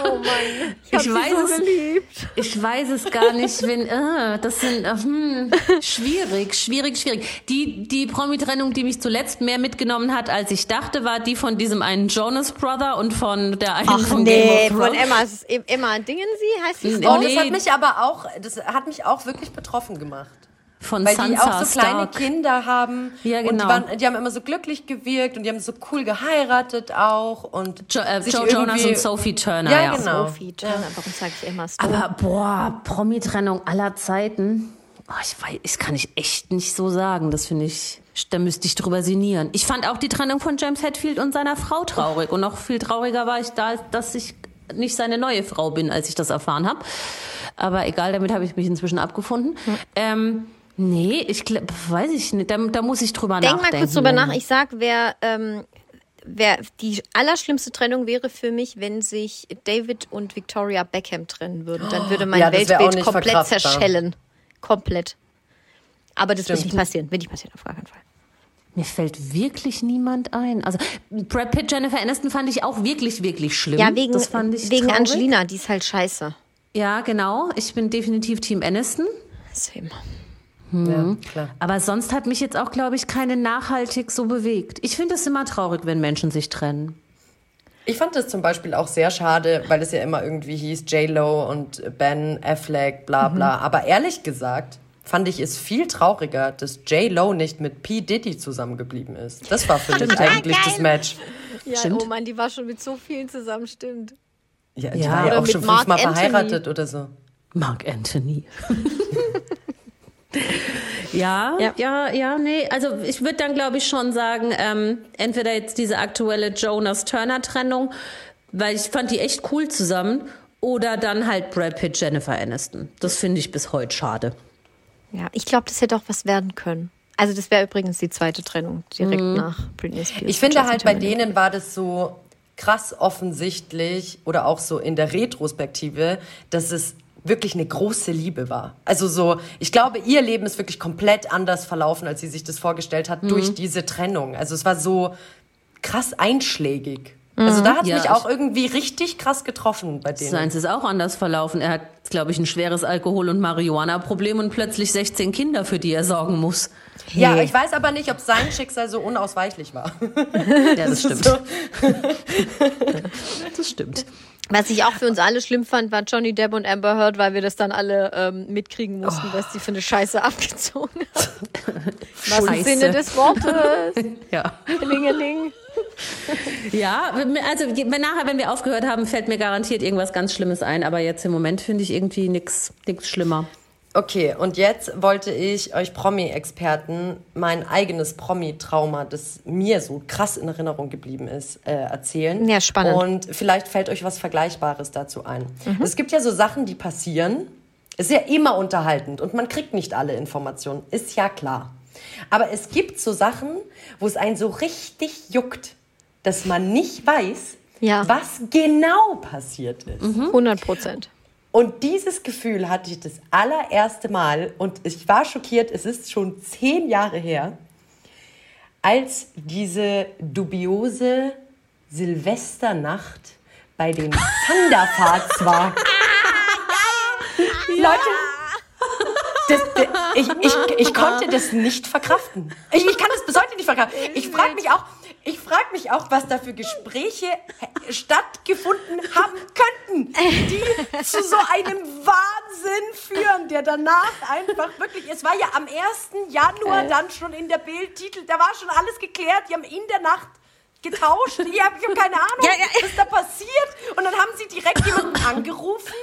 Oh Mann, ich, Ich sie weiß so es. geliebt. Ich weiß es gar nicht, wenn, äh, das sind, äh, hm, schwierig, schwierig, schwierig. Die, die Promi-Trennung, die mich zuletzt mehr mitgenommen hat, als ich dachte, war die von diesem einen Jonas Brother und von der einen von Nee, Game of von Thrones. Emma. Es ist E- Emma Dingensie, heißt sie? Nee. Oh, das hat mich aber auch, das hat mich auch wirklich betroffen gemacht. Von Weil die Sansa auch so kleine Stark. Kinder haben. Ja, Und die, genau. waren, die haben immer so glücklich gewirkt und die haben so cool geheiratet auch. Und Jo, äh, sich Joe Jonas und Sophie Turner, Ja, ja. genau. Sophie Turner, warum sage ich Emma Stone? Aber boah, Promi-Trennung aller Zeiten. Oh, ich weiß, das kann ich echt nicht so sagen. Das finde ich, da müsste ich drüber sinnieren. Ich fand auch die Trennung von James Hetfield und seiner Frau traurig. Und noch viel trauriger war ich da, dass ich nicht seine neue Frau bin, als ich das erfahren habe. Aber egal, damit habe ich mich inzwischen abgefunden. Ähm, nee, ich glaub, weiß ich nicht. Da, da muss ich drüber Denk nachdenken. mal kurz drüber nach. Ich sag, wer, ähm, wer die allerschlimmste Trennung wäre für mich, wenn sich David und Victoria Beckham trennen würden. Dann würde mein Ja, Weltbild komplett zerschellen. Komplett. Aber das wird Stimmt. nicht passieren. Wird nicht passieren, auf gar keinen Fall. Mir fällt wirklich niemand ein. Also Brad Pitt, Jennifer Aniston fand ich auch wirklich, wirklich schlimm. Ja, wegen, das fand ich wegen traurig. Angelina, die ist halt scheiße. Ja, genau. Ich bin definitiv Team Aniston. Same. Ja, klar. Aber sonst hat mich jetzt auch, glaube ich, keine nachhaltig so bewegt. Ich finde es immer traurig, wenn Menschen sich trennen. Ich fand das zum Beispiel auch sehr schade, weil es ja immer irgendwie hieß J-Lo und Ben Affleck, bla bla. Aber ehrlich gesagt fand ich es viel trauriger, dass J-Lo nicht mit P. Diddy zusammengeblieben ist. Das war für mich eigentlich das Match. Ja, Stimmt. oh Mann, die war schon mit so vielen zusammen, stimmt. Ja, die Ja. war ja auch mit schon fünfmal verheiratet oder so. Mark Anthony. *laughs* *laughs* ja, Ja. ja, ja, nee. Also ich würde dann, glaube ich, schon sagen, ähm, entweder jetzt diese aktuelle Jonas-Turner-Trennung, weil ich fand die echt cool zusammen, oder dann halt Brad Pitt, Jennifer Aniston. Das finde ich bis heute schade. Ja, ich glaube, das hätte auch was werden können. Also das wäre übrigens die zweite Trennung, direkt nach Britney Spears. Ich finde halt, bei denen war das so krass offensichtlich oder auch so in der Retrospektive, dass es wirklich eine große Liebe war. Also so, ich glaube, ihr Leben ist wirklich komplett anders verlaufen, als sie sich das vorgestellt hat, durch diese Trennung. Also es war so krass einschlägig. Also da hat Ja, mich auch irgendwie richtig krass getroffen bei denen. Seins ist auch anders verlaufen. Er hat, glaube ich, ein schweres Alkohol- und Marihuana-Problem und plötzlich 16 Kinder, für die er sorgen muss. Ja, ich weiß aber nicht, ob sein Schicksal so unausweichlich war. *laughs* Ja, das stimmt. So. *laughs* Das stimmt. Was ich auch für uns alle schlimm fand, war Johnny Depp und Amber Heard, weil wir das dann alle ähm, mitkriegen mussten, was die für eine Scheiße *laughs* abgezogen haben. Was im. Sinne des Wortes. Ja. Lingeling. Ja, also wenn nachher, wenn wir aufgehört haben, fällt mir garantiert irgendwas ganz Schlimmes ein. Aber jetzt im Moment finde ich irgendwie nichts nix schlimmer. Okay, und jetzt wollte ich euch Promi-Experten mein eigenes Promi-Trauma, das mir so krass in Erinnerung geblieben ist, äh, erzählen. Ja, spannend. Und vielleicht fällt euch was Vergleichbares dazu ein. Es gibt ja so Sachen, die passieren. Ist ja immer unterhaltend und man kriegt nicht alle Informationen, ist ja klar. Aber es gibt so Sachen, wo es einen so richtig juckt, dass man nicht weiß, Ja. was genau passiert ist. 100 Prozent. Und dieses Gefühl hatte ich das allererste Mal und ich war schockiert, es ist schon zehn Jahre her, als diese dubiose Silvesternacht bei den Thunderfarts war. *laughs* Leute, das, das, ich, ich, ich konnte das nicht verkraften. Ich, ich kann das bis heute nicht verkraften. Ich frage mich auch, ich frage mich auch, was da für Gespräche äh, stattgefunden haben könnten, die zu so einem Wahnsinn führen, der danach einfach wirklich, es war ja am 1. Januar dann schon in der Bildtitel, da war schon alles geklärt, die haben in der Nacht getauscht. Ich habe hab keine Ahnung, Ja, ja. was da passiert. Und dann haben sie direkt jemanden *laughs* angerufen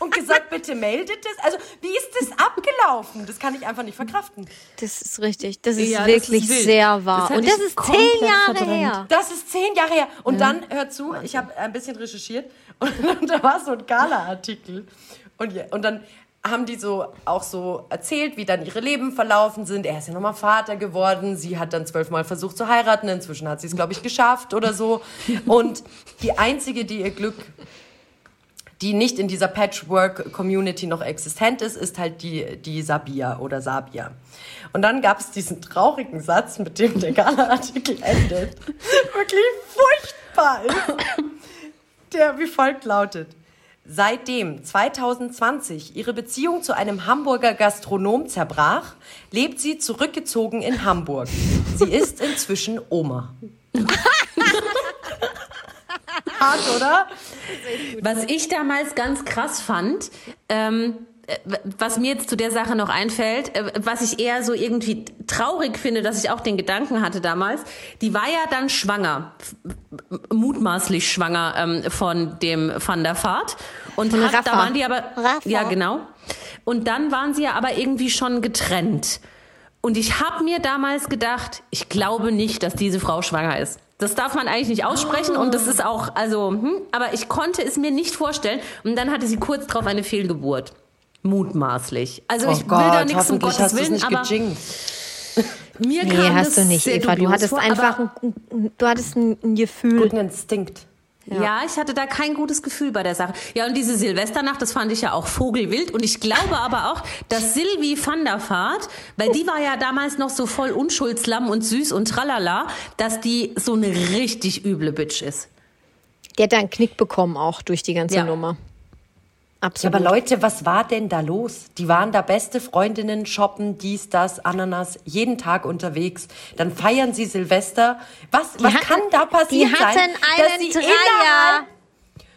und gesagt, bitte meldet es. Also, wie ist das abgelaufen? Das kann ich einfach nicht verkraften. Das ist richtig. Das ist Ja, das wirklich ist wild. sehr wahr. Das Und das ist zehn Jahre verdrängt. her. Das ist zehn Jahre her. Und dann, hör zu, ich habe ein bisschen recherchiert *laughs* und, da war so ein Gala-Artikel. Und, ja, und dann haben die so auch so erzählt, wie dann ihre Leben verlaufen sind. Er ist ja nochmal Vater geworden. Sie hat dann zwölfmal versucht zu heiraten. Inzwischen hat sie es, glaube ich, geschafft oder so. Und die einzige, die ihr Glück die nicht in dieser Patchwork-Community noch existent ist, ist halt die, die Sabia oder Sabia. Und dann gab es diesen traurigen Satz, mit dem der Gala-Artikel *laughs* endet. Wirklich furchtbar ist. Der wie folgt lautet. Seitdem 2020 ihre Beziehung zu einem Hamburger Gastronom zerbrach, lebt sie zurückgezogen in Hamburg. Sie ist inzwischen Oma. *laughs* Hart, oder? Was ich damals ganz krass fand, ähm, äh, was mir jetzt zu der Sache noch einfällt, äh, was ich eher so irgendwie traurig finde, dass ich auch den Gedanken hatte damals, die war ja dann schwanger, mutmaßlich schwanger ähm, von dem Van der Vaart. Und hat, Rafa. da waren die aber, Rafa. ja genau. Und dann waren sie ja aber irgendwie schon getrennt. Und ich habe mir damals gedacht, ich glaube nicht, dass diese Frau schwanger ist. Das darf man eigentlich nicht aussprechen und das ist auch, also, hm, aber ich konnte es mir nicht vorstellen. Und dann hatte sie kurz drauf eine Fehlgeburt. Mutmaßlich. Also ich will da nichts um Oh Gottes Willen, nicht aber mir Nee, kam hast das du nicht, sehr Eva. Du hattest vor, einfach ein, du hattest ein, ein Gefühl. Guten Instinkt. Ja. ich hatte da kein gutes Gefühl bei der Sache. Ja, und diese Silvesternacht, das fand ich ja auch vogelwild. Und ich glaube aber auch, dass Silvi van der Vaart, weil die war ja damals noch so voll Unschuldslamm und süß und tralala, dass die so eine richtig üble Bitch ist. Die hat da einen Knick bekommen auch durch die ganze Ja. Nummer. Ja, Absolut. aber Leute, was war denn da los? Die waren da beste Freundinnen, shoppen, dies, das, Ananas, jeden Tag unterwegs. Dann feiern sie Silvester. Was, was hatten- kann da passiert die sein? hatten dass einen sie Dreier.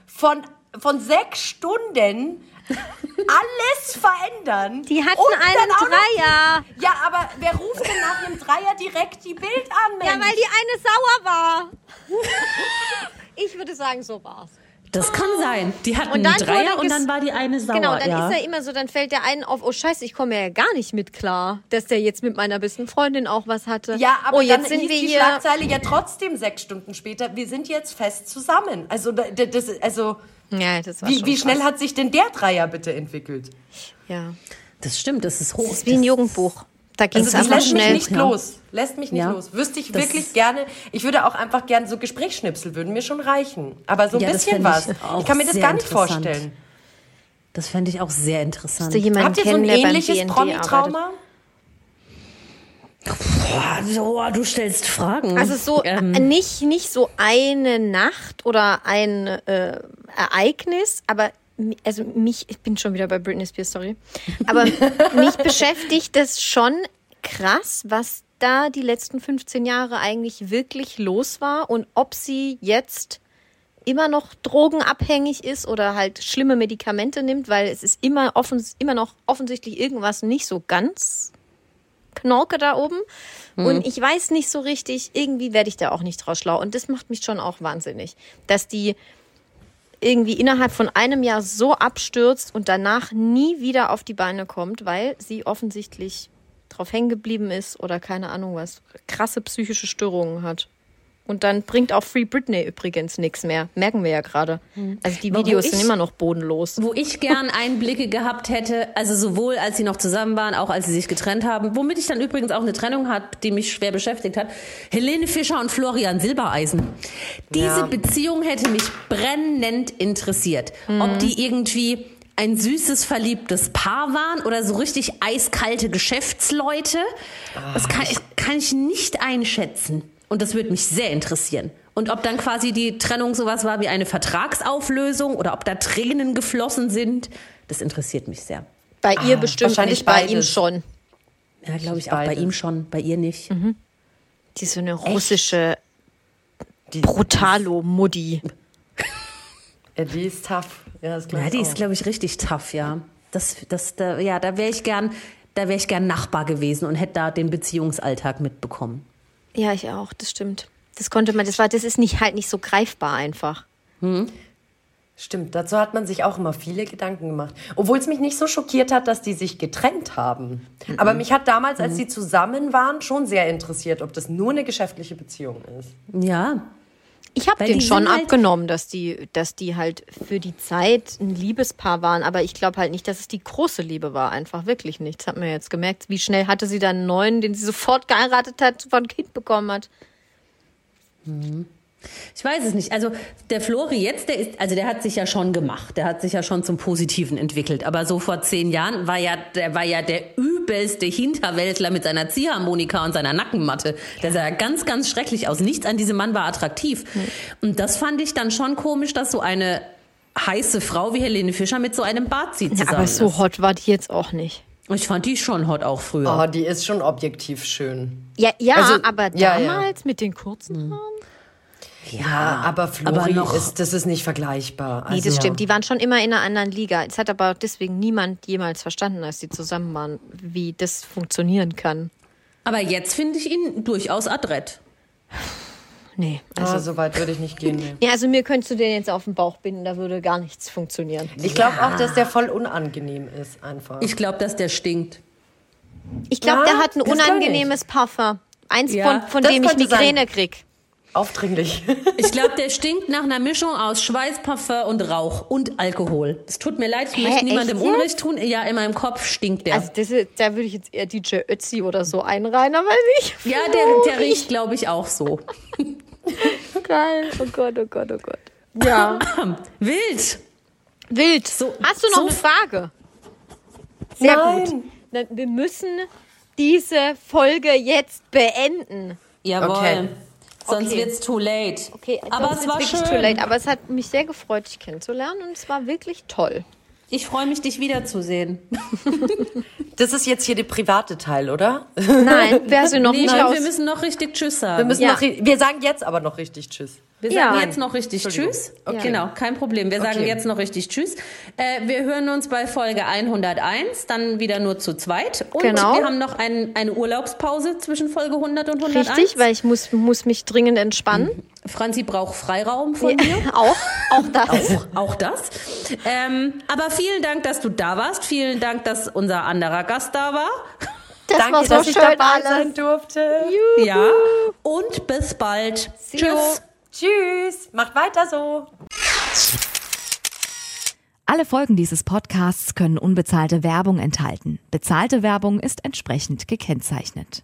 Von, von sechs Stunden *laughs* alles verändern. die hatten Und einen auch noch- Dreier. Ja, aber wer ruft denn nach einem Dreier direkt die Bild an, Mensch? Ja, weil die eine sauer war. *laughs* Ich würde sagen, so war's. Das kann sein. Die hatten Und dann einen Dreier und dann war die eine sauer. Genau, dann ja. ist er immer so, dann fällt der einen auf, oh scheiße, ich komme ja gar nicht mit klar, dass der jetzt mit meiner besten Freundin auch was hatte. Ja, aber oh, jetzt dann sind hieß wir die hier. Schlagzeile ja trotzdem sechs Stunden später, wir sind jetzt fest zusammen. Also, da- da- das, also Ja, das war wie, schon wie schnell krass. hat sich denn der Dreier bitte entwickelt? Ja. Das stimmt, das ist hoch. Das ist wie ein Jugendbuch. Da ging es Also das einfach lässt mich schnell. nicht los. Lässt mich nicht Ja. los. Wüsste ich Das- wirklich gerne. Ich würde auch einfach gerne so Gesprächsschnipsel würden mir schon reichen. Aber so ein Ja, bisschen was. ich Ich kann mir das gar nicht vorstellen. Das fände ich auch sehr interessant. Habt ihr so ein ähnliches Promi-Trauma? Boah, so, du stellst Fragen. Also so Ähm, äh, nicht, nicht so eine Nacht oder ein äh, Ereignis, aber also mich, ich bin schon wieder bei Britney Spears, sorry. Aber *laughs* mich beschäftigt das schon krass, was da die letzten 15 Jahre eigentlich wirklich los war und ob sie jetzt immer noch drogenabhängig ist oder halt schlimme Medikamente nimmt, weil es ist immer, offens immer noch offensichtlich irgendwas nicht so ganz Knorke da oben. Und ich weiß nicht so richtig, irgendwie werde ich da auch nicht draus schlau. Und das macht mich schon auch wahnsinnig, dass die irgendwie innerhalb von einem Jahr so abstürzt und danach nie wieder auf die Beine kommt, weil sie offensichtlich drauf hängen geblieben ist oder keine Ahnung was, krasse psychische Störungen hat. Und dann bringt auch Free Britney übrigens nichts mehr. Merken wir ja gerade. Also die Videos ich- sind immer noch bodenlos. wo ich gern Einblicke gehabt hätte, also sowohl als sie noch zusammen waren, auch als sie sich getrennt haben, womit ich dann übrigens auch eine Trennung hat, die mich schwer beschäftigt hat. Helene Fischer und Florian Silbereisen. Diese Ja. Beziehung hätte mich brennend interessiert. Ob die irgendwie ein süßes, verliebtes Paar waren oder so richtig eiskalte Geschäftsleute. Das kann, kann ich nicht einschätzen. Und das würde mich sehr interessieren. Und ob dann quasi die Trennung sowas war wie eine Vertragsauflösung oder ob da Tränen geflossen sind, das interessiert mich sehr. Bei ihr bestimmt wahrscheinlich nicht, bei ihm schon. Ja, glaube ich auch. Bei Beides. ihm schon, bei ihr nicht. Die ist so eine russische Brutalo-Muddi. *laughs* Ja, die ist tough. Ja, das Ja, die auch. ist, glaube ich, richtig tough, ja. Das, das, da, ja, da wäre ich gern, da wäre ich gern Nachbar gewesen und hätte da den Beziehungsalltag mitbekommen. Ja, ich auch, das stimmt. Das konnte man, das war, das ist nicht halt nicht so greifbar einfach. Stimmt, dazu hat man sich auch immer viele Gedanken gemacht. Obwohl es mich nicht so schockiert hat, dass die sich getrennt haben. Aber mich hat damals, als sie zusammen waren, schon sehr interessiert, ob das nur eine geschäftliche Beziehung ist. Ja. Ich habe den schon halt- abgenommen, dass die, dass die halt für die Zeit ein Liebespaar waren, aber ich glaube halt nicht, dass es die große Liebe war. Einfach wirklich nicht. Das hat man jetzt gemerkt. Wie schnell hatte sie dann einen neuen, den sie sofort geheiratet hat, sofort ein Kind bekommen hat. Ich weiß es nicht. Also der Flori jetzt, der ist, also der hat sich ja schon gemacht. Der hat sich ja schon zum Positiven entwickelt. Aber so vor zehn Jahren war ja, der war ja der übelste Hinterwäldler mit seiner Ziehharmonika und seiner Nackenmatte. Der sah ja ganz, ganz schrecklich aus. Nichts an diesem Mann war attraktiv. Und das fand ich dann schon komisch, dass so eine heiße Frau wie Helene Fischer mit so einem Bart zieht Ja, zusammen. aber so ist. hot war die jetzt auch nicht. Ich fand die schon hot auch früher. Oh, die ist schon objektiv schön. Ja, ja, Also, aber ja, ja. damals mit den kurzen Haaren? Ja, aber Flori aber noch- ist, das ist nicht vergleichbar. Nee, Also, das stimmt. Die waren schon immer in einer anderen Liga. Es hat aber deswegen niemand jemals verstanden, als die zusammen waren, wie das funktionieren kann. Aber jetzt finde ich ihn durchaus adrett. Nee, Also, also. so weit würde ich nicht gehen. Nee. *laughs* Ja, also mir könntest du den jetzt auf den Bauch binden, da würde gar nichts funktionieren. Ich glaube auch, dass der voll unangenehm ist, einfach. Ich glaube, dass der stinkt. Ich glaube, Ja, der hat ein unangenehmes Parfum. Eins Ja, von, von dem ich. Migräne krieg. Aufdringlich. *laughs* Ich glaube, der stinkt nach einer Mischung aus Schweiß, Parfum und Rauch und Alkohol. Es tut mir leid, ich Hä, möchte niemandem echt jetzt? Unrecht tun. Ja, in meinem Kopf stinkt der. Also das ist, da würde ich jetzt eher DJ Ötzi oder so einreihen, aber nicht. ja, der, der riecht, glaube ich, auch so. *laughs* Geil. Oh Gott, oh Gott, oh Gott. Ja. *laughs* Wild. Wild. So- Hast du noch so- eine Frage? Sehr Nein. gut. Na, wir müssen diese Folge jetzt beenden. Jawohl. Okay. Sonst Okay. wird's too late. Okay, aber es war schön. too late. Aber es hat mich sehr gefreut, dich kennenzulernen und es war wirklich toll. Ich freue mich, dich wiederzusehen. *laughs* Das ist jetzt hier der private Teil, oder? Nein, *laughs* wer sie noch Nee, nicht nein, wir müssen noch richtig Tschüss sagen. Wir, müssen Ja. noch, wir sagen jetzt aber noch richtig Tschüss. Wir Ja. sagen Nein. jetzt noch richtig. Tschüss. Okay. Genau, kein Problem. Wir sagen Okay. jetzt noch richtig Tschüss. Äh, wir hören uns bei Folge 101, dann wieder nur zu zweit. Und Genau. wir haben noch ein, eine Urlaubspause zwischen Folge 100 und 101. Richtig, weil ich muss, muss mich dringend entspannen. Franzi braucht Freiraum von mir. *laughs* auch, auch das. Auch, auch das. Ähm, aber vielen Dank, dass du da warst. Vielen Dank, dass unser anderer Gast da war. Das Danke, war so dass ich schön dabei alles. sein durfte. Ja. Und bis bald. you. Tschüss. Tschüss. Macht weiter so. Alle Folgen dieses Podcasts können unbezahlte Werbung enthalten. Bezahlte Werbung ist entsprechend gekennzeichnet.